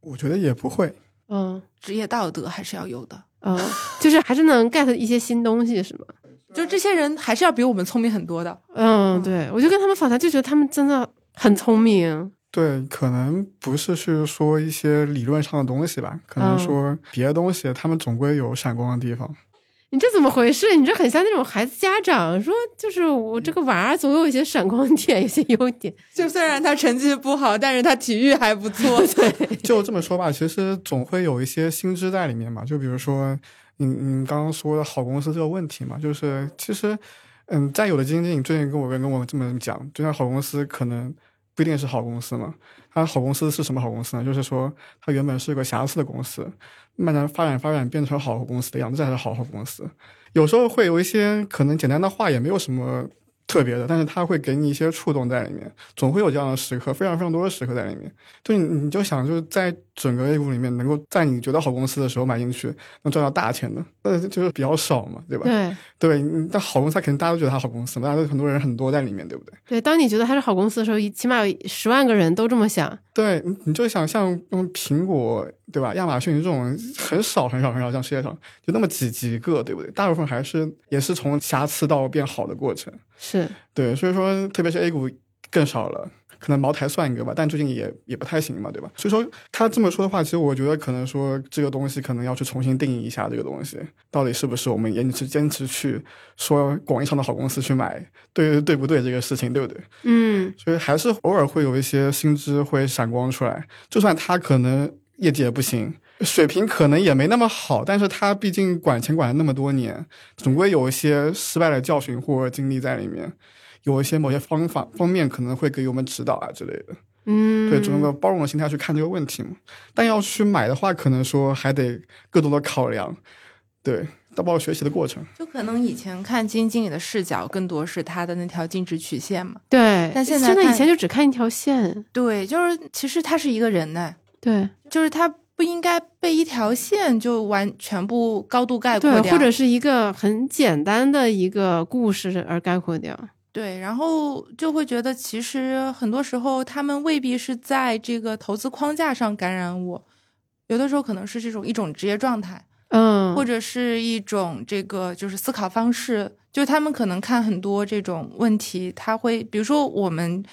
我觉得也不会。嗯职业道德还是要有的，嗯，就是还是能 get 一些新东西，是吗？就这些人还是要比我们聪明很多的。嗯，对，我就跟他们访谈，就觉得他们真的很聪明。对，可能不是去说一些理论上的东西吧，可能嗯说别的东西，他们总归有闪光的地方。你这怎么回事？你这很像那种孩子家长说，就是我这个娃总有一些闪光点，有些优点。就虽然他成绩不好，但是他体育还不错。对，就这么说吧，其实总会有一些心知在里面嘛。就比如说，你你刚刚说的好公司这个问题嘛，就是其实，嗯，在有的基金经理最近跟我跟跟我这么讲，就像好公司可能不一定是好公司嘛。它好公司是什么好公司呢？就是说它原本是个瑕疵的公司，慢慢发展发展变成好公司的样子，才是好好公司。有时候会有一些可能简单的话也没有什么特别的，但是它会给你一些触动在里面，总会有这样的时刻，非常非常多的时刻在里面。就你你就想就是在整个 A 股里面，能够在你觉得好公司的时候买进去，能赚到大钱的，那，就是比较少嘛，对吧？对对，但好公司，它肯定大家都觉得它好公司嘛，大家都很多人很多在里面，对不对？对，当你觉得它是好公司的时候，起码有十万个人都这么想。对，你你就想像嗯苹果对吧，亚马逊这种很少很少很少，像世界上就那么几几个，对不对？大部分还是也是从瑕疵到变好的过程。是，对，所以说特别是 A 股更少了，可能茅台算一个吧，但最近也也不太行嘛，对吧？所以说他这么说的话，其实我觉得可能说这个东西可能要去重新定义一下这个东西到底是不是我们坚持坚持去说广义上的好公司去买，对对不对这个事情，对不对？嗯所以还是偶尔会有一些新知会闪光出来，就算他可能业绩也不行，水平可能也没那么好，但是他毕竟管钱管了那么多年，总归有一些失败的教训或经历在里面，有一些某些方法方面可能会给我们指导啊之类的。嗯，对，用个包容的心态去看这个问题嘛。但要去买的话，可能说还得更多的考量，对，包括学习的过程。就可能以前看基金经理的视角更多是他的那条净值曲线嘛。对，但现在真的以前就只看一条线。对，就是其实他是一个人呢，对，就是他不应该被一条线就完全部高度概括对，掉，或者是一个很简单的一个故事而概括掉。对，然后就会觉得其实很多时候他们未必是在这个投资框架上感染我，有的时候可能是这种一种职业状态，嗯，或者是一种这个就是思考方式，就他们可能看很多这种问题，他会比如说我们。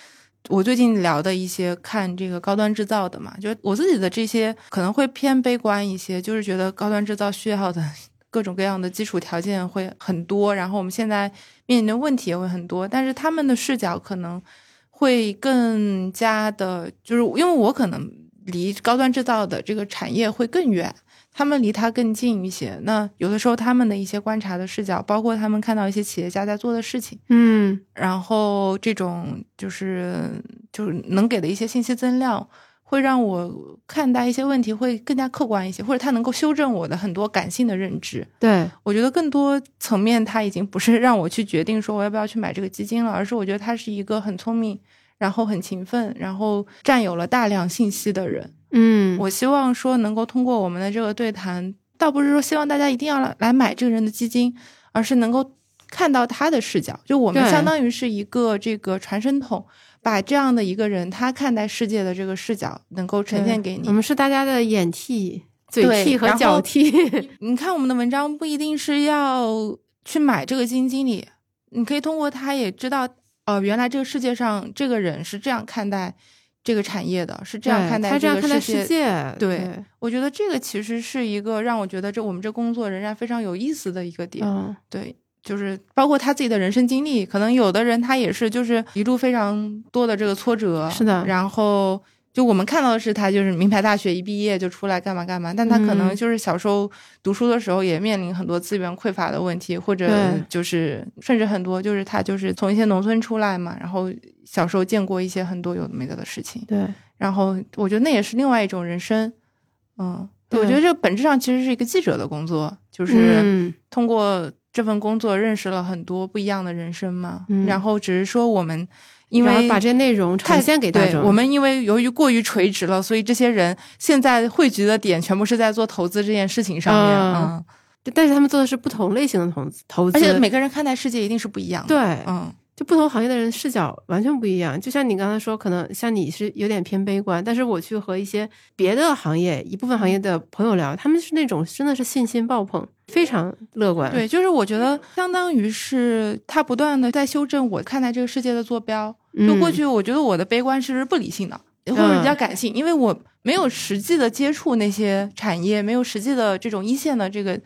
我最近聊的一些看这个高端制造的嘛，就我自己的这些可能会偏悲观一些，就是觉得高端制造需要的各种各样的基础条件会很多，然后我们现在面临的问题也会很多，但是他们的视角可能会更加的，就是因为我可能离高端制造的这个产业会更远。他们离它更近一些，那有的时候他们的一些观察的视角，包括他们看到一些企业家在做的事情，嗯，然后这种就是就是能给的一些信息增量，会让我看待一些问题会更加客观一些，或者他能够修正我的很多感性的认知。对，我觉得更多层面，他已经不是让我去决定说我要不要去买这个基金了，而是我觉得他是一个很聪明，然后很勤奋，然后占有了大量信息的人。嗯，我希望说能够通过我们的这个对谈，倒不是说希望大家一定要来来买这个人的基金，而是能够看到他的视角。就我们相当于是一个这个传声筒，把这样的一个人他看待世界的这个视角能够呈现给你我。们是大家的眼替、嘴替和脚替。你看我们的文章不一定是要去买这个基金经理，你可以通过他也知道，哦、原来这个世界上这个人是这样看待这个产业的，是这样看待他这样看待个世世界，对我觉得这个其实是一个让我觉得这我们这工作仍然非常有意思的一个点。嗯，对，就是包括他自己的人生经历，可能有的人他也是就是一路非常多的这个挫折，是的。然后就我们看到的是他就是名牌大学一毕业就出来干嘛干嘛，但他可能嗯。就是小时候读书的时候也面临很多资源匮乏的问题，或者就是甚至很多就是他就是从一些农村出来嘛，然后小时候见过一些很多有的没的的事情，对，然后我觉得那也是另外一种人生，嗯，我觉得这本质上其实是一个记者的工作，就是嗯。通过这份工作认识了很多不一样的人生嘛。嗯然后只是说我们因为把这些内容呈太现给大众。我们因为由于过于垂直了，所以这些人现在汇聚的点全部是在做投资这件事情上面，但是他们做的是不同类型的投资，投资，而且每个人看待世界一定是不一样的，对，嗯，就不同行业的人视角完全不一样。就像你刚才说，可能像你是有点偏悲观，但是我去和一些别的行业一部分行业的朋友聊，他们是那种真的是信心爆棚，非常乐观。对，就是我觉得相当于是他不断的在修正我看待这个世界的坐标。嗯，就过去，我觉得我的悲观是不理性的，或者比较感性，因为我没有实际的接触那些产业，没有实际的这种一线的这个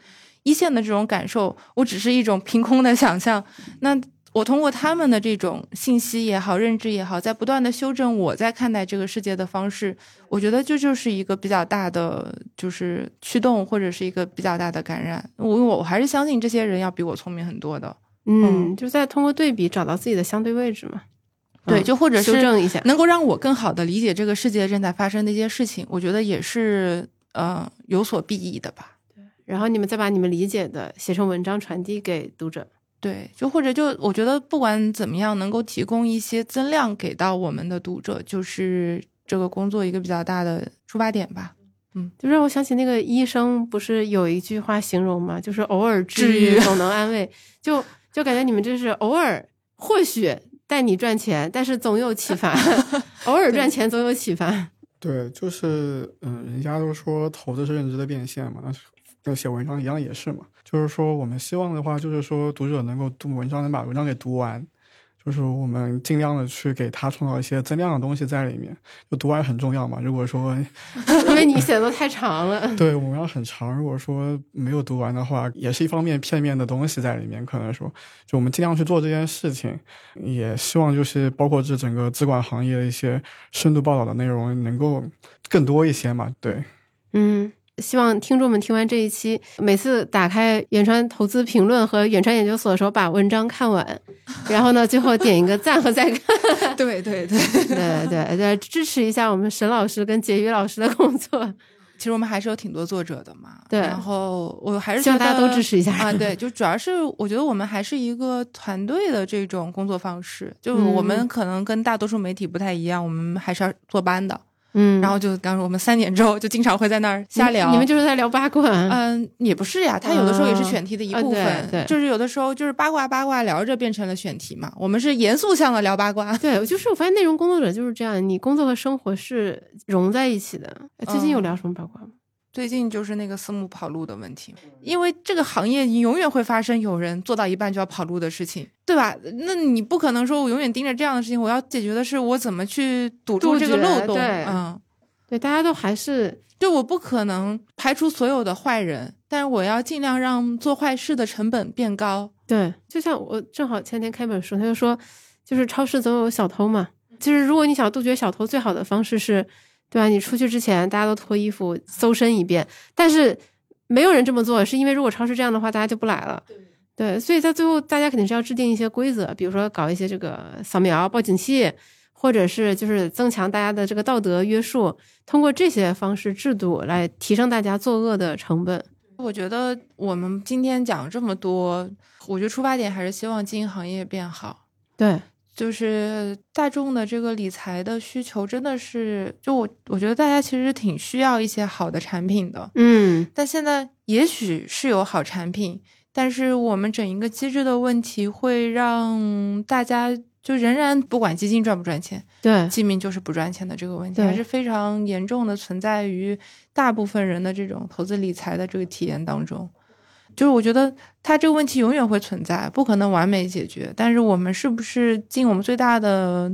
一线的这种感受，我只是一种凭空的想象。那我通过他们的这种信息也好，认知也好，在不断的修正我在看待这个世界的方式。我觉得这就是一个比较大的就是驱动，或者是一个比较大的感染。我我还是相信这些人要比我聪明很多的。嗯，就在通过对比找到自己的相对位置嘛。对，嗯就或者是修正一下。能够让我更好的理解这个世界正在发生的一些事情，我觉得也是呃有所裨益的吧。对然后你们再把你们理解的写成文章传递给读者。对，就或者就我觉得不管怎么样，能够提供一些增量给到我们的读者，就是这个工作一个比较大的出发点吧。嗯就让我想起那个医生不是有一句话形容吗？就是偶尔治愈，总能安慰。就就感觉你们这是偶尔或许带你赚钱，但是总有启发。偶尔赚钱总有启发。对，就是嗯，人家都说投资是认知的变现嘛，那那写文章一样也是嘛。就是说，我们希望的话，就是说读者能够读文章，能把文章给读完，就是我们尽量的去给他创造一些增量的东西在里面。就读完很重要嘛。如果说因为你写的太长了。对文章很长，如果说没有读完的话，也是一方面片面的东西在里面。可能说，就我们尽量去做这件事情，也希望就是包括这整个资管行业的一些深度报道的内容能够更多一些嘛。对。嗯，希望听众们听完这一期，每次打开远川投资评论和远川研究所的时候，把文章看完，然后呢，最后点一个赞和再看。对 对对，对对 对，支持一下我们沈老师跟婕妤老师的工作。其实我们还是有挺多作者的嘛。对然后我还是希望大家都支持一下啊。对，就主要是我觉得我们还是一个团队的这种工作方式，就嗯我们可能跟大多数媒体不太一样，我们还是要坐班的。嗯，然后就刚说我们三点之后就经常会在那儿瞎聊。你们就是在聊八卦，嗯，也不是呀，他有的时候也是选题的一部分，啊对对就是有的时候就是八卦八卦聊着变成了选题嘛。我们是严肃向的聊八卦，对，就是我发现内容工作者就是这样，你工作和生活是融在一起的。哎最近有嗯聊什么八卦吗？最近就是那个私募跑路的问题，因为这个行业你永远会发生有人做到一半就要跑路的事情，对吧？那你不可能说我永远盯着这样的事情，我要解决的是我怎么去堵住这个漏洞。对嗯，对，大家都还是就我不可能排除所有的坏人，但是我要尽量让做坏事的成本变高。对，就像我正好前天看本书，他就说，就是超市总有小偷嘛。就是如果你想杜绝小偷，最好的方式是，对吧？你出去之前大家都脱衣服搜身一遍，但是没有人这么做，是因为如果超市这样的话，大家就不来了。对，所以在最后，大家肯定是要制定一些规则，比如说搞一些这个扫描报警器，或者是就是增强大家的这个道德约束，通过这些方式制度来提升大家作恶的成本。我觉得我们今天讲这么多，我觉得出发点还是希望经营行业变好。对，就是大众的这个理财的需求真的是，就我我觉得大家其实挺需要一些好的产品的，嗯，但现在也许是有好产品，但是我们整一个机制的问题会让大家就仍然不管基金赚不赚钱，对，基民就是不赚钱的这个问题，还是非常严重的存在于大部分人的这种投资理财的这个体验当中。就是我觉得它这个问题永远会存在，不可能完美解决。但是我们是不是尽我们最大的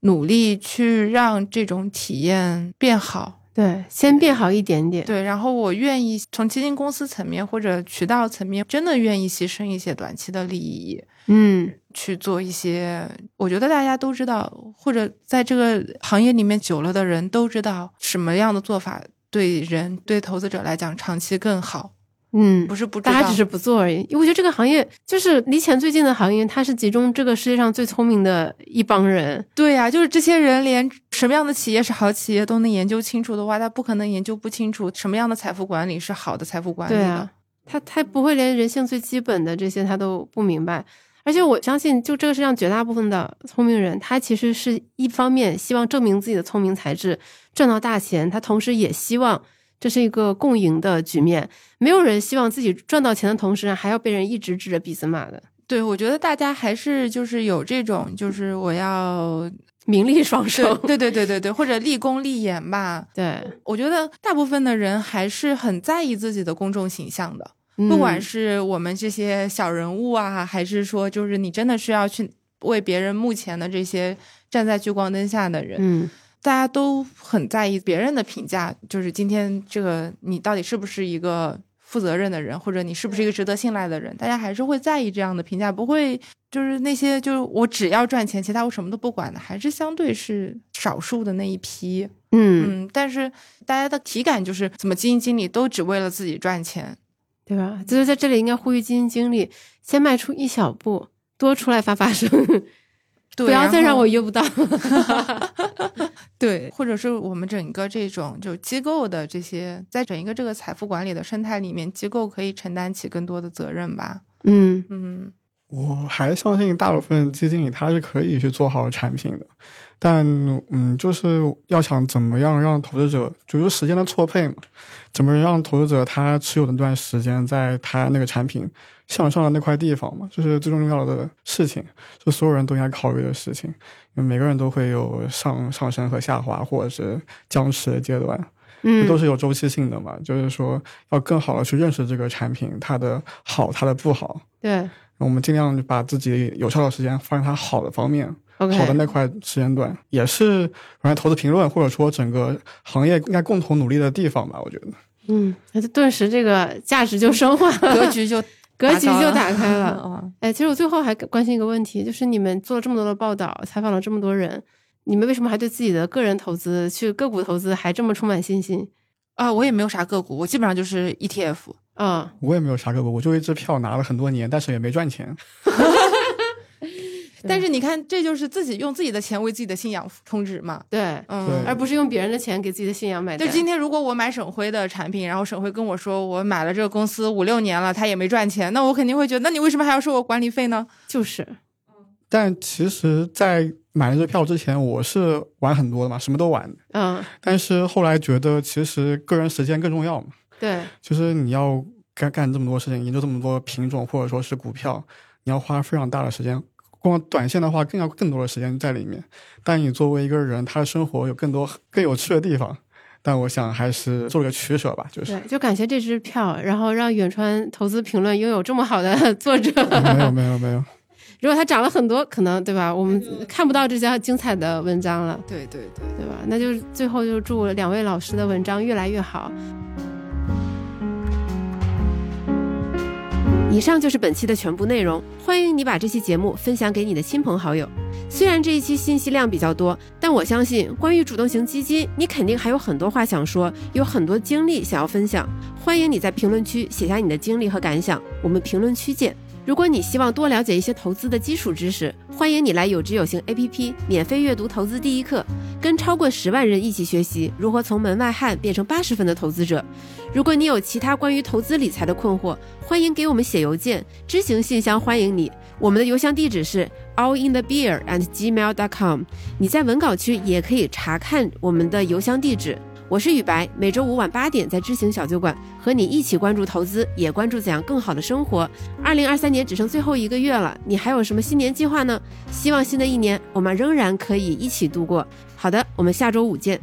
努力去让这种体验变好？对，先变好一点点。对，然后我愿意从基金公司层面或者渠道层面，真的愿意牺牲一些短期的利益，嗯，去做一些，我觉得大家都知道，或者在这个行业里面久了的人都知道什么样的做法对人对投资者来讲长期更好，嗯，不是不知道，大家只是不做而已。我觉得这个行业就是离钱最近的行业，它是集中这个世界上最聪明的一帮人。对呀、就是这些人连什么样的企业是好企业都能研究清楚的话，他不可能研究不清楚什么样的财富管理是好的财富管理的。对啊，他他不会连人性最基本的这些他都不明白。而且我相信，就这个世界上绝大部分的聪明人，他其实是一方面希望证明自己的聪明才智，赚到大钱，他同时也希望这是一个共赢的局面。没有人希望自己赚到钱的同时还要被人一直指着鼻子骂的，对，我觉得大家还是就是有这种，就是我要 名利双收。对对对对对，或者立功立言吧。对，我觉得大部分的人还是很在意自己的公众形象的。不不管是我们这些小人物啊，还是说就是你真的是要去为别人目前的这些站在聚光灯下的人，嗯大家都很在意别人的评价，就是今天这个你到底是不是一个负责任的人，或者你是不是一个值得信赖的人，大家还是会在意这样的评价，不会就是那些就是我只要赚钱，其他我什么都不管的，还是相对是少数的那一批。嗯，嗯，但是大家的体感就是，怎么基金经理都只为了自己赚钱。对吧？就是在这里应该呼吁基金经理先迈出一小步，多出来发发声，对，不要再让我约不到。对，或者是我们整个这种就机构的这些，在整一个这个财富管理的生态里面，机构可以承担起更多的责任吧。嗯嗯，我还相信大部分基金经理他是可以去做好产品的，但嗯，就是要想怎么样让投资者，就是时间的错配嘛，怎么让投资者他持有的那段时间，在他那个产品向上的那块地方嘛，就是最重要的事情，是所有人都应该考虑的事情，因为每个人都会有上上升和下滑，或者是僵持的阶段。嗯，都是有周期性的嘛，就是说要更好的去认识这个产品，它的好，它的不好。对我们尽量把自己有效的时间放在它好的方面好的那块时间段，也是反正投资评论或者说整个行业应该共同努力的地方吧。我觉得，嗯，那就顿时这个价值就升华了，格局就格局就打开了。嗯，哎，其实我最后还关心一个问题，就是你们做了这么多的报道，采访了这么多人，你们为什么还对自己的个人投资、去个股投资还这么充满信心？啊，我也没有啥个股，我基本上就是 E ETF。啊、我也没有啥个股，我就一支票拿了很多年，但是也没赚钱。但是你看，这就是自己用自己的钱为自己的信仰充值嘛。对，嗯，而不是用别人的钱给自己的信仰买单。就今天，如果我买沈辉的产品，然后沈辉跟我说我买了这个公司五六年了，他也没赚钱，那我肯定会觉得，那你为什么还要收我管理费呢？就是，但其实，在买了这票之前，我是玩很多的嘛，什么都玩。嗯，但是后来觉得，其实个人时间更重要嘛。对，就是你要干干这么多事情，研究这么多品种或者说是股票，你要花非常大的时间。光短线的话，更要更多的时间在里面。但你作为一个人，他的生活有更多更有趣的地方。但我想还是做了个取舍吧，就是对，就感谢这支票，然后让远川投资评论拥有这么好的 作者。没有没有没有，如果他涨了很多，可能对吧？我们看不到这些精彩的文章了，对对对，对吧？那就最后就祝两位老师的文章越来越好。以上就是本期的全部内容，欢迎你把这期节目分享给你的亲朋好友。虽然这一期信息量比较多，但我相信关于主动型基金，你肯定还有很多话想说，有很多经历想要分享。欢迎你在评论区写下你的经历和感想，我们评论区见。如果你希望多了解一些投资的基础知识，欢迎你来有知有行 APP 免费阅读投资第一课，跟超过十万人一起学习如何从门外汉变成八十分的投资者。如果你有其他关于投资理财的困惑，欢迎给我们写邮件，知行信箱欢迎你。我们的邮箱地址是 allinthebeer at gmail.com，你在文稿区也可以查看我们的邮箱地址。我是雨白，每周五晚八点在知行小酒馆和你一起关注投资，也关注怎样更好的生活。二零二三年只剩最后一个月了，你还有什么新年计划呢？希望新的一年我们仍然可以一起度过。好的，我们下周五见。